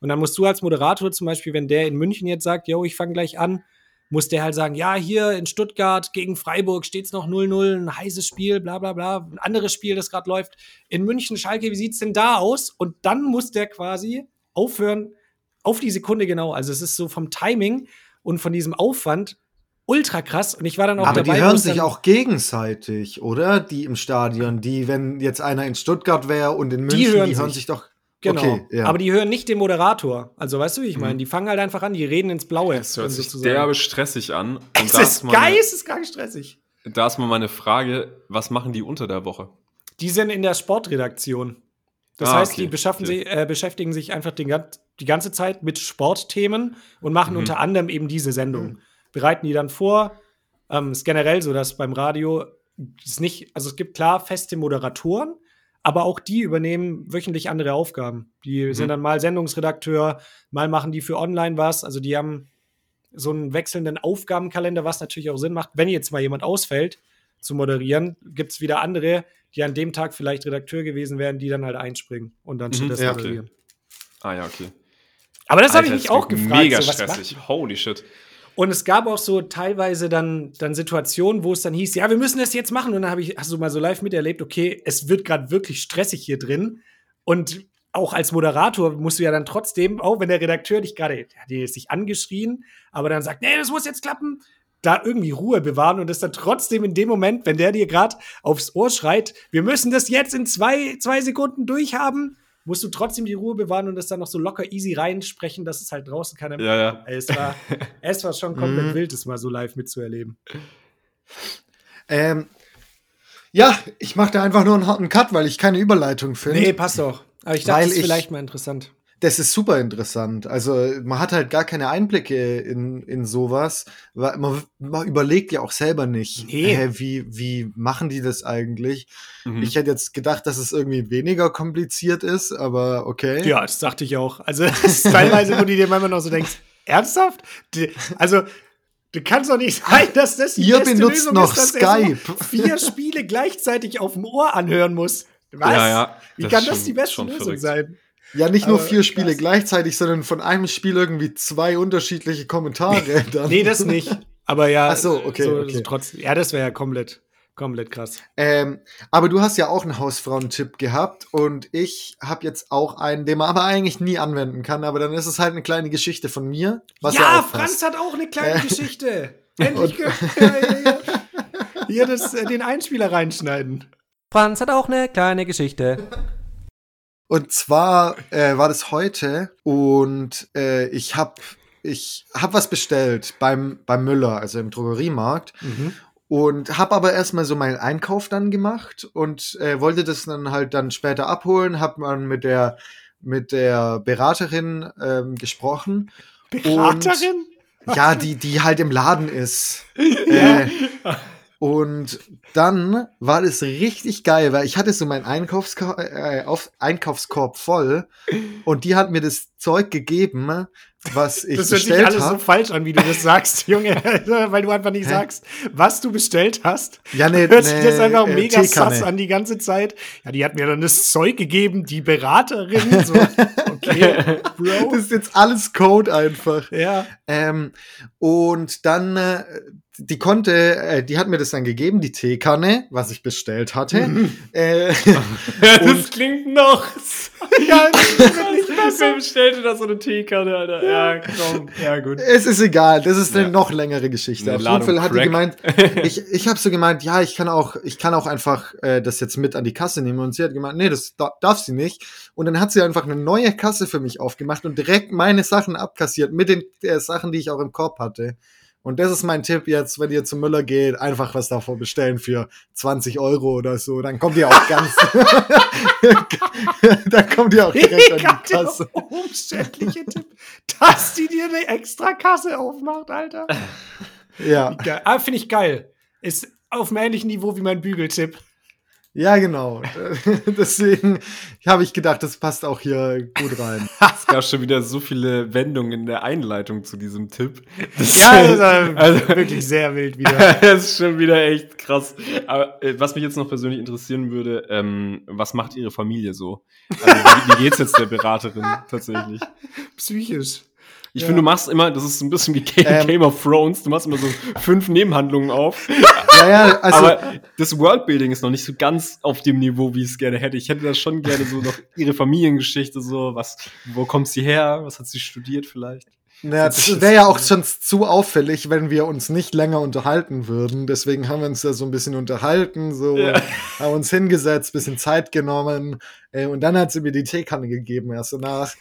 Und dann musst du als Moderator zum Beispiel, wenn der in München jetzt sagt, yo, ich fange gleich an, muss der halt sagen, ja, hier in Stuttgart gegen Freiburg steht's noch 0-0, ein heißes Spiel, bla bla bla, ein anderes Spiel, das gerade läuft. In München, Schalke, wie sieht's denn da aus? Und dann muss der quasi aufhören, auf die Sekunde genau. Also es ist so vom Timing und von diesem Aufwand ultra krass. Und ich war dann auch Aber dabei. die wo hören es sich auch gegenseitig, oder? Die im Stadion, die, wenn jetzt einer in Stuttgart wäre und in Die München, die hören hören, sich. sich. doch. Genau. Okay, ja. Aber die hören nicht den Moderator. Also, weißt du, wie ich meine? Mhm. Die fangen halt einfach an, die reden ins Blaue. Das hört sich sozusagen. derbe stressig an. Und Es da ist meine- geil, es ist gar nicht stressig. Da ist mal meine Frage, was machen die unter der Woche? Die sind in der Sportredaktion. Das Ah, heißt, okay, die beschaffen okay. sich, äh, beschäftigen sich einfach den, die ganze Zeit mit Sportthemen und machen Mhm. unter anderem eben diese Sendung. Bereiten die dann vor. Ähm, ist generell so, dass beim Radio es nicht, also es gibt klar feste Moderatoren, aber auch die übernehmen wöchentlich andere Aufgaben. Die Mhm. sind dann mal Sendungsredakteur, mal machen die für online was. Also die haben so einen wechselnden Aufgabenkalender, was natürlich auch Sinn macht. Wenn jetzt mal jemand ausfällt zu moderieren, gibt es wieder andere, die an dem Tag vielleicht Redakteur gewesen wären, die dann halt einspringen und dann Mhm, stattdessen ja, okay. moderieren. Ah ja, okay. Aber das habe ich mich auch gefragt. Mega so, stressig. Holy shit. Und es gab auch so teilweise dann, dann Situationen, wo es dann hieß, ja, wir müssen das jetzt machen. Und dann habe ich, hast du mal so live miterlebt, okay, es wird gerade wirklich stressig hier drin. Und auch als Moderator musst du ja dann trotzdem, auch wenn der Redakteur dich gerade, der hat nicht angeschrien, aber dann sagt, nee, das muss jetzt klappen, da irgendwie Ruhe bewahren und das dann trotzdem in dem Moment, wenn der dir gerade aufs Ohr schreit, wir müssen das jetzt in zwei, zwei Sekunden durchhaben, musst du trotzdem die Ruhe bewahren und das dann noch so locker easy reinsprechen, dass es halt draußen keiner Ja, ja. es war, es war schon komplett Mhm. wild, das mal so live mitzuerleben. Ähm, ja, ich mache da einfach nur einen harten Cut, weil ich keine Überleitung finde. Nee, passt doch. Aber ich dachte, Weil das ist ich- vielleicht mal interessant. Das ist super interessant. Also man hat halt gar keine Einblicke in, in sowas. Man, man überlegt ja auch selber nicht, Nee. hä, wie, wie machen die das eigentlich? Mhm. Ich hätte jetzt gedacht, dass es irgendwie weniger kompliziert ist, aber okay. Ja, das dachte ich auch. Also, ist teilweise, wo du dir manchmal noch so denkst, ernsthaft? Also, du kannst doch nicht sein, dass das die Ihr beste benutzt Lösung noch ist, Skype. vier Spiele gleichzeitig auf dem Ohr anhören muss. Was? Ja, ja. Wie kann das die beste Lösung verrückt. sein? Ja, nicht nur Aber vier Spiele krass. gleichzeitig, sondern von einem Spiel irgendwie zwei unterschiedliche Kommentare. Dann. Nee, das nicht. Aber ja, Ach so, okay, so, okay. so trotzdem. Ja, das wäre ja komplett, komplett krass. Ähm, aber du hast ja auch einen Hausfrauentipp gehabt und ich habe jetzt auch einen, den man aber eigentlich nie anwenden kann, aber dann ist es halt eine kleine Geschichte von mir. Was ja, ja, Franz hat auch eine kleine Äh. Geschichte. Endlich können wir hier, hier das, äh, den Einspieler reinschneiden. Franz hat auch eine kleine Geschichte. Und zwar äh, war das heute und äh, ich habe ich hab was bestellt beim, beim Müller, also im Drogeriemarkt. Und habe aber erstmal so meinen Einkauf dann gemacht und äh, wollte das dann halt dann später abholen, habe man mit der mit der Beraterin ähm, gesprochen. Beraterin? Ja, die die halt im Laden ist. äh, und dann war das richtig geil, weil ich hatte so meinen Einkaufskorb, äh, auf, Einkaufskorb voll und die hat mir das Zeug gegeben, was ich Das hört sich bestellt alles so habe. falsch an, wie du das sagst, Junge, weil du einfach nicht Hä? sagst, was du bestellt hast. Ja, ne, Hört sich das ne, einfach äh, mega Teekanne. sass an die ganze Zeit. Ja, die hat mir dann das Zeug gegeben, die Beraterin. So, okay, Bro. Das ist jetzt alles Code einfach. Ja. Ähm, und dann, äh, die konnte, äh, die hat mir das dann gegeben, die Teekanne, was ich bestellt hatte. äh, das klingt noch. Ja. Wer bestellte da so eine Teekanne, Alter? Ja, komm. Ja, gut. es ist egal, das ist eine Ja. noch längere Geschichte. Eine Auf jeden Fall hat die gemeint, ich, ich habe so gemeint, ja, ich kann auch, ich kann auch einfach äh, das jetzt mit an die Kasse nehmen. Und sie hat gemeint, nee, das da, darf sie nicht. Und dann hat sie einfach eine neue Kasse für mich aufgemacht und direkt meine Sachen abkassiert mit den äh, Sachen, die ich auch im Korb hatte. Und das ist mein Tipp jetzt, wenn ihr zum Müller geht, einfach was davor bestellen für 20 Euro oder so. Dann kommt ihr auch ganz, dann kommt ihr auch direkt an Mega die Kasse. umständliche Tipp, dass die dir eine extra Kasse aufmacht, Alter. Ja. Ah, finde ich geil. Ist auf einem ähnlichen Niveau wie mein Bügeltipp. Ja, genau. Deswegen habe ich gedacht, das passt auch hier gut rein. Es gab schon wieder so viele Wendungen in der Einleitung zu diesem Tipp. Das Ja, das ist also, wirklich sehr wild wieder. das ist schon wieder echt krass. Aber äh, was mich jetzt noch persönlich interessieren würde, ähm, was macht Ihre Familie so? Also, wie, wie geht's jetzt der Beraterin tatsächlich? Psychisch. Ich Ja. finde, du machst immer, das ist so ein bisschen wie Game, Ähm. Game of Thrones, du machst immer so fünf Nebenhandlungen auf. Ja, ja, also, aber das Worldbuilding ist noch nicht so ganz auf dem Niveau, wie ich es gerne hätte. Ich hätte da schon gerne so noch ihre Familiengeschichte, so, was, wo kommt sie her, was hat sie studiert vielleicht? Na, das wäre ja auch schon zu auffällig, wenn wir uns nicht länger unterhalten würden. Deswegen haben wir uns da so ein bisschen unterhalten, so Ja. haben uns hingesetzt, bisschen Zeit genommen äh, und dann hat sie mir die Teekanne gegeben erst danach.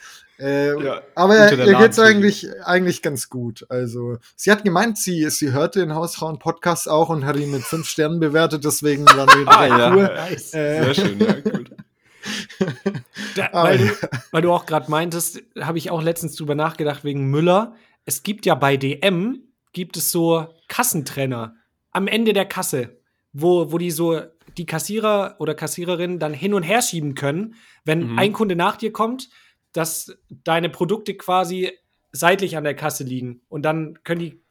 Äh, Ja, aber ihr geht's eigentlich, eigentlich ganz gut. Also, sie hat gemeint, sie, sie hörte den Hausfrauen-Podcast auch und hat ihn mit fünf Sternen bewertet, deswegen waren wir Ah, ja. cool. Nice. Äh, Sehr schön, ja, gut. Da, weil, du, weil du auch gerade meintest, habe ich auch letztens drüber nachgedacht wegen Müller. Es gibt ja bei DM gibt es so Kassentrenner am Ende der Kasse, wo, wo die so die Kassierer oder Kassiererinnen dann hin und her schieben können, wenn Mhm. ein Kunde nach dir kommt, dass deine Produkte quasi seitlich an der Kasse liegen und dann können die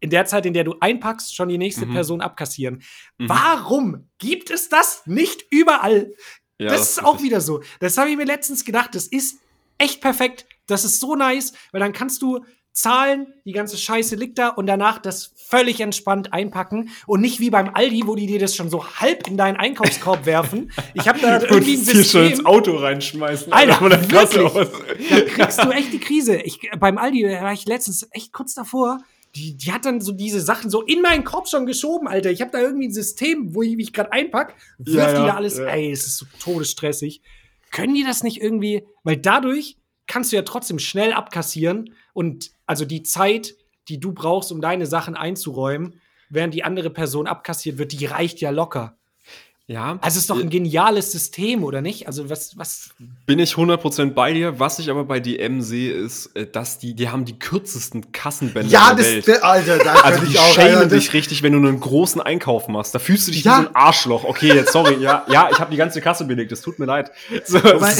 in der Zeit, in der du einpackst, schon die nächste Mhm. Person abkassieren. Mhm. Warum gibt es das nicht überall? Ja, das, ist auch wieder so. Das habe ich mir letztens gedacht. Das ist echt perfekt. Das ist so nice, weil dann kannst du zahlen, die ganze Scheiße liegt da und danach das völlig entspannt einpacken und nicht wie beim Aldi, wo die dir das schon so halb in deinen Einkaufskorb werfen. Ich habe da irgendwie ein hier schon ins System. Auto reinschmeißen. Alter, Kasse wirklich? aus. Da kriegst du echt die Krise. Ich, beim Aldi war ich letztens echt kurz davor. Die, die hat dann so diese Sachen so in meinen Kopf schon geschoben, Alter. Ich habe da irgendwie ein System, wo ich mich gerade einpack, wirf Ja, die ja, da alles. ja. Ey, es ist so todesstressig. Können die das nicht irgendwie? Weil dadurch kannst du ja trotzdem schnell abkassieren und also die Zeit, die du brauchst, um deine Sachen einzuräumen, während die andere Person abkassiert wird, die reicht ja locker. Ja, Also es ist doch ein geniales System, oder nicht? Also was, was bin ich 100% bei dir. Was ich aber bei DM sehe, ist, äh, dass die, die haben die kürzesten Kassenbänder ja, der das, Welt. der, Alter, da Also die ich auch schämen Alter, dich richtig, wenn du einen großen Einkauf machst. Da fühlst du dich Ja. wie so ein Arschloch. Okay, jetzt sorry, ja, ja, ich habe die ganze Kasse belegt. Es tut mir leid. So, Wobei,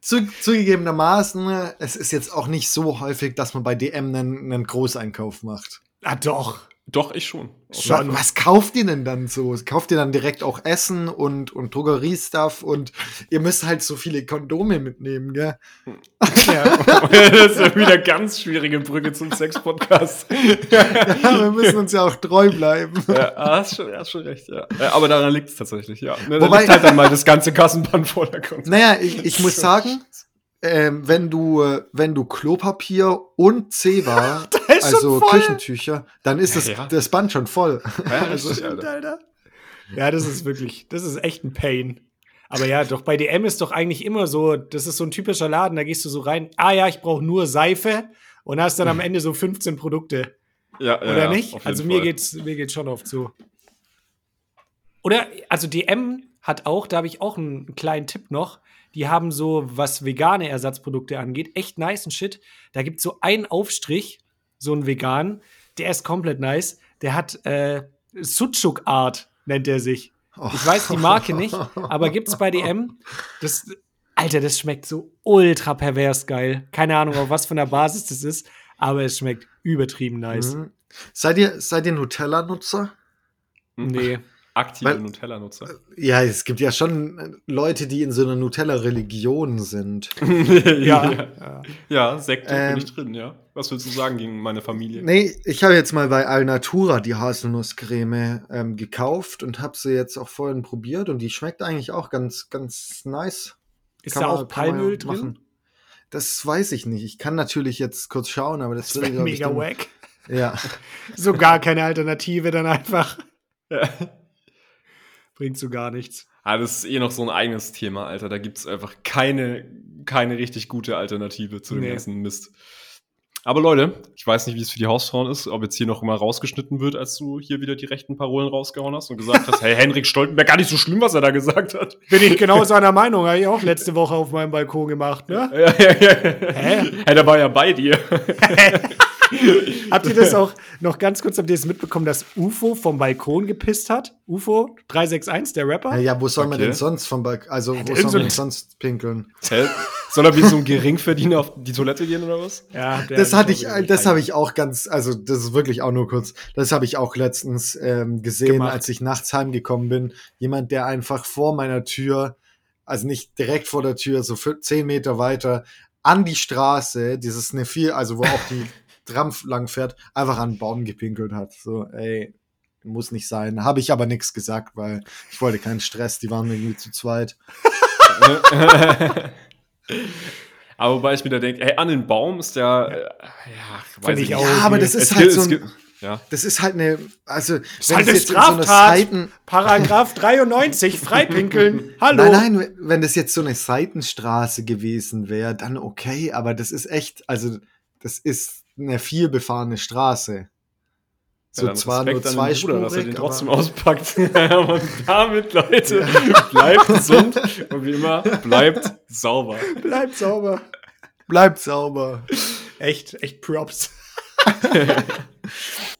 zu, zugegebenermaßen, ne, es ist jetzt auch nicht so häufig, dass man bei DM einen, einen Großeinkauf macht. Ah, doch. doch ich schon. Schon. Wa- Was kauft ihr denn dann so? Kauft ihr dann direkt auch Essen und, und Drogeriestuff und ihr müsst halt so viele Kondome mitnehmen, gell? Ja. das ist ja wieder ganz schwierige Brücke zum Sex-Podcast. Ja, wir müssen uns ja auch treu bleiben. ja, ah, hast schon, hast schon recht, ja. Äh, Aber daran liegt es tatsächlich, ja. Ne, Wobei- liegt halt dann mal das ganze Kassenband vor der Konto. Naja, ich, ich muss sagen, ähm, wenn du, äh, wenn du Klopapier und Zewa, ist schon also voll. Küchentücher, dann ist das, Ja. das Band schon voll. Ja, Also, richtig, Alter. Ja, das ist wirklich, das ist echt ein Pain. Aber ja, doch bei DM ist doch eigentlich immer so, das ist so ein typischer Laden, da gehst du so rein, ah ja, ich brauche nur Seife und hast dann am Ende so 15 Produkte. Ja, ja, Oder ja, nicht? Also mir Fall. geht's, mir geht's schon oft so. Oder, also DM hat auch, da habe ich auch einen kleinen Tipp noch. Die haben so, was vegane Ersatzprodukte angeht, echt nice Shit. Da gibt es so einen Aufstrich, so einen vegan, der ist komplett nice. Der hat äh, Sucuk Art, nennt er sich. Ich weiß die Marke nicht, aber gibt's bei DM. Das, Alter, das schmeckt so ultra pervers geil. Keine Ahnung, auf was von der Basis das ist, aber es schmeckt übertrieben nice. Mhm. Seid ihr, seid ihr Nutella-Nutzer? Nee. Aktive Nutella-Nutzer. Ja, es gibt ja schon äh, Leute, die in so einer Nutella-Religion sind. Ja. ja. Ja, Sekte Ähm, bin ich drin, ja. Was willst du sagen gegen meine Familie? Nee, ich habe jetzt mal bei Alnatura die Haselnusscreme ähm, gekauft und habe sie jetzt auch vorhin probiert und die schmeckt eigentlich auch ganz, ganz nice. Ist Kann da man- auch Palmöl drin? machen. Das weiß ich nicht. Ich kann natürlich jetzt kurz schauen, aber das, Das wäre ich, mega dann- wack. Ja. So gar keine Alternative dann einfach. Ja. Bringt so gar nichts. Ah, das ist eh noch so ein eigenes Thema, Alter. Da gibt's einfach keine, keine richtig gute Alternative zu dem Nee. ganzen Mist. Aber Leute, ich weiß nicht, wie es für die Hausfrauen ist, ob jetzt hier noch immer rausgeschnitten wird, als du hier wieder die rechten Parolen rausgehauen hast und gesagt hast, hey, Henrik Stoltenberg, gar nicht so schlimm, was er da gesagt hat. Bin ich genau seiner Meinung, habe ich auch letzte Woche auf meinem Balkon gemacht, ne? Ja, ja, ja. Hä? Hey, der war ja bei dir. Habt ihr das auch noch ganz kurz, habt ihr das mitbekommen, dass UFO vom Balkon gepisst hat? UFO 361, der Rapper? Ja, ja, wo soll man Okay. denn sonst vom Balkon, also wo soll so man ein- sonst pinkeln? Soll er wie so ein Geringverdiener auf die Toilette gehen oder was? Ja, Das hatte ich, das habe ich auch ganz, also das ist wirklich auch nur kurz. Das habe ich auch letztens ähm, gesehen, Gemacht. als ich nachts heimgekommen bin. Jemand, der einfach vor meiner Tür, also nicht direkt vor der Tür, so für zehn Meter weiter, an die Straße, dieses eine viel, also wo auch die Tram lang fährt, einfach an einen Baum gepinkelt hat. So, ey, muss nicht sein. Habe ich aber nichts gesagt, weil ich wollte keinen Stress. Die waren irgendwie zu zweit. Aber wobei ich mir da denke, ey, an den Baum ist der, äh, ja, weiß ich auch. Ja, aber das Es ist halt gibt- so es ein, ja. das ist halt eine, also, Das ist halt eine es jetzt in so Straftat. Seiten, Paragraph 93, Freipinkeln. Hallo. Nein, nein, wenn das jetzt so eine Seitenstraße gewesen wäre, dann okay, aber das ist echt, also das ist eine vielbefahrene Straße. So Ja, zwar Respekt nur den Bruder, dass er den trotzdem auspackt. und damit, Leute, bleibt gesund und wie immer, bleibt sauber. Bleibt sauber. bleibt sauber. Echt, echt Props.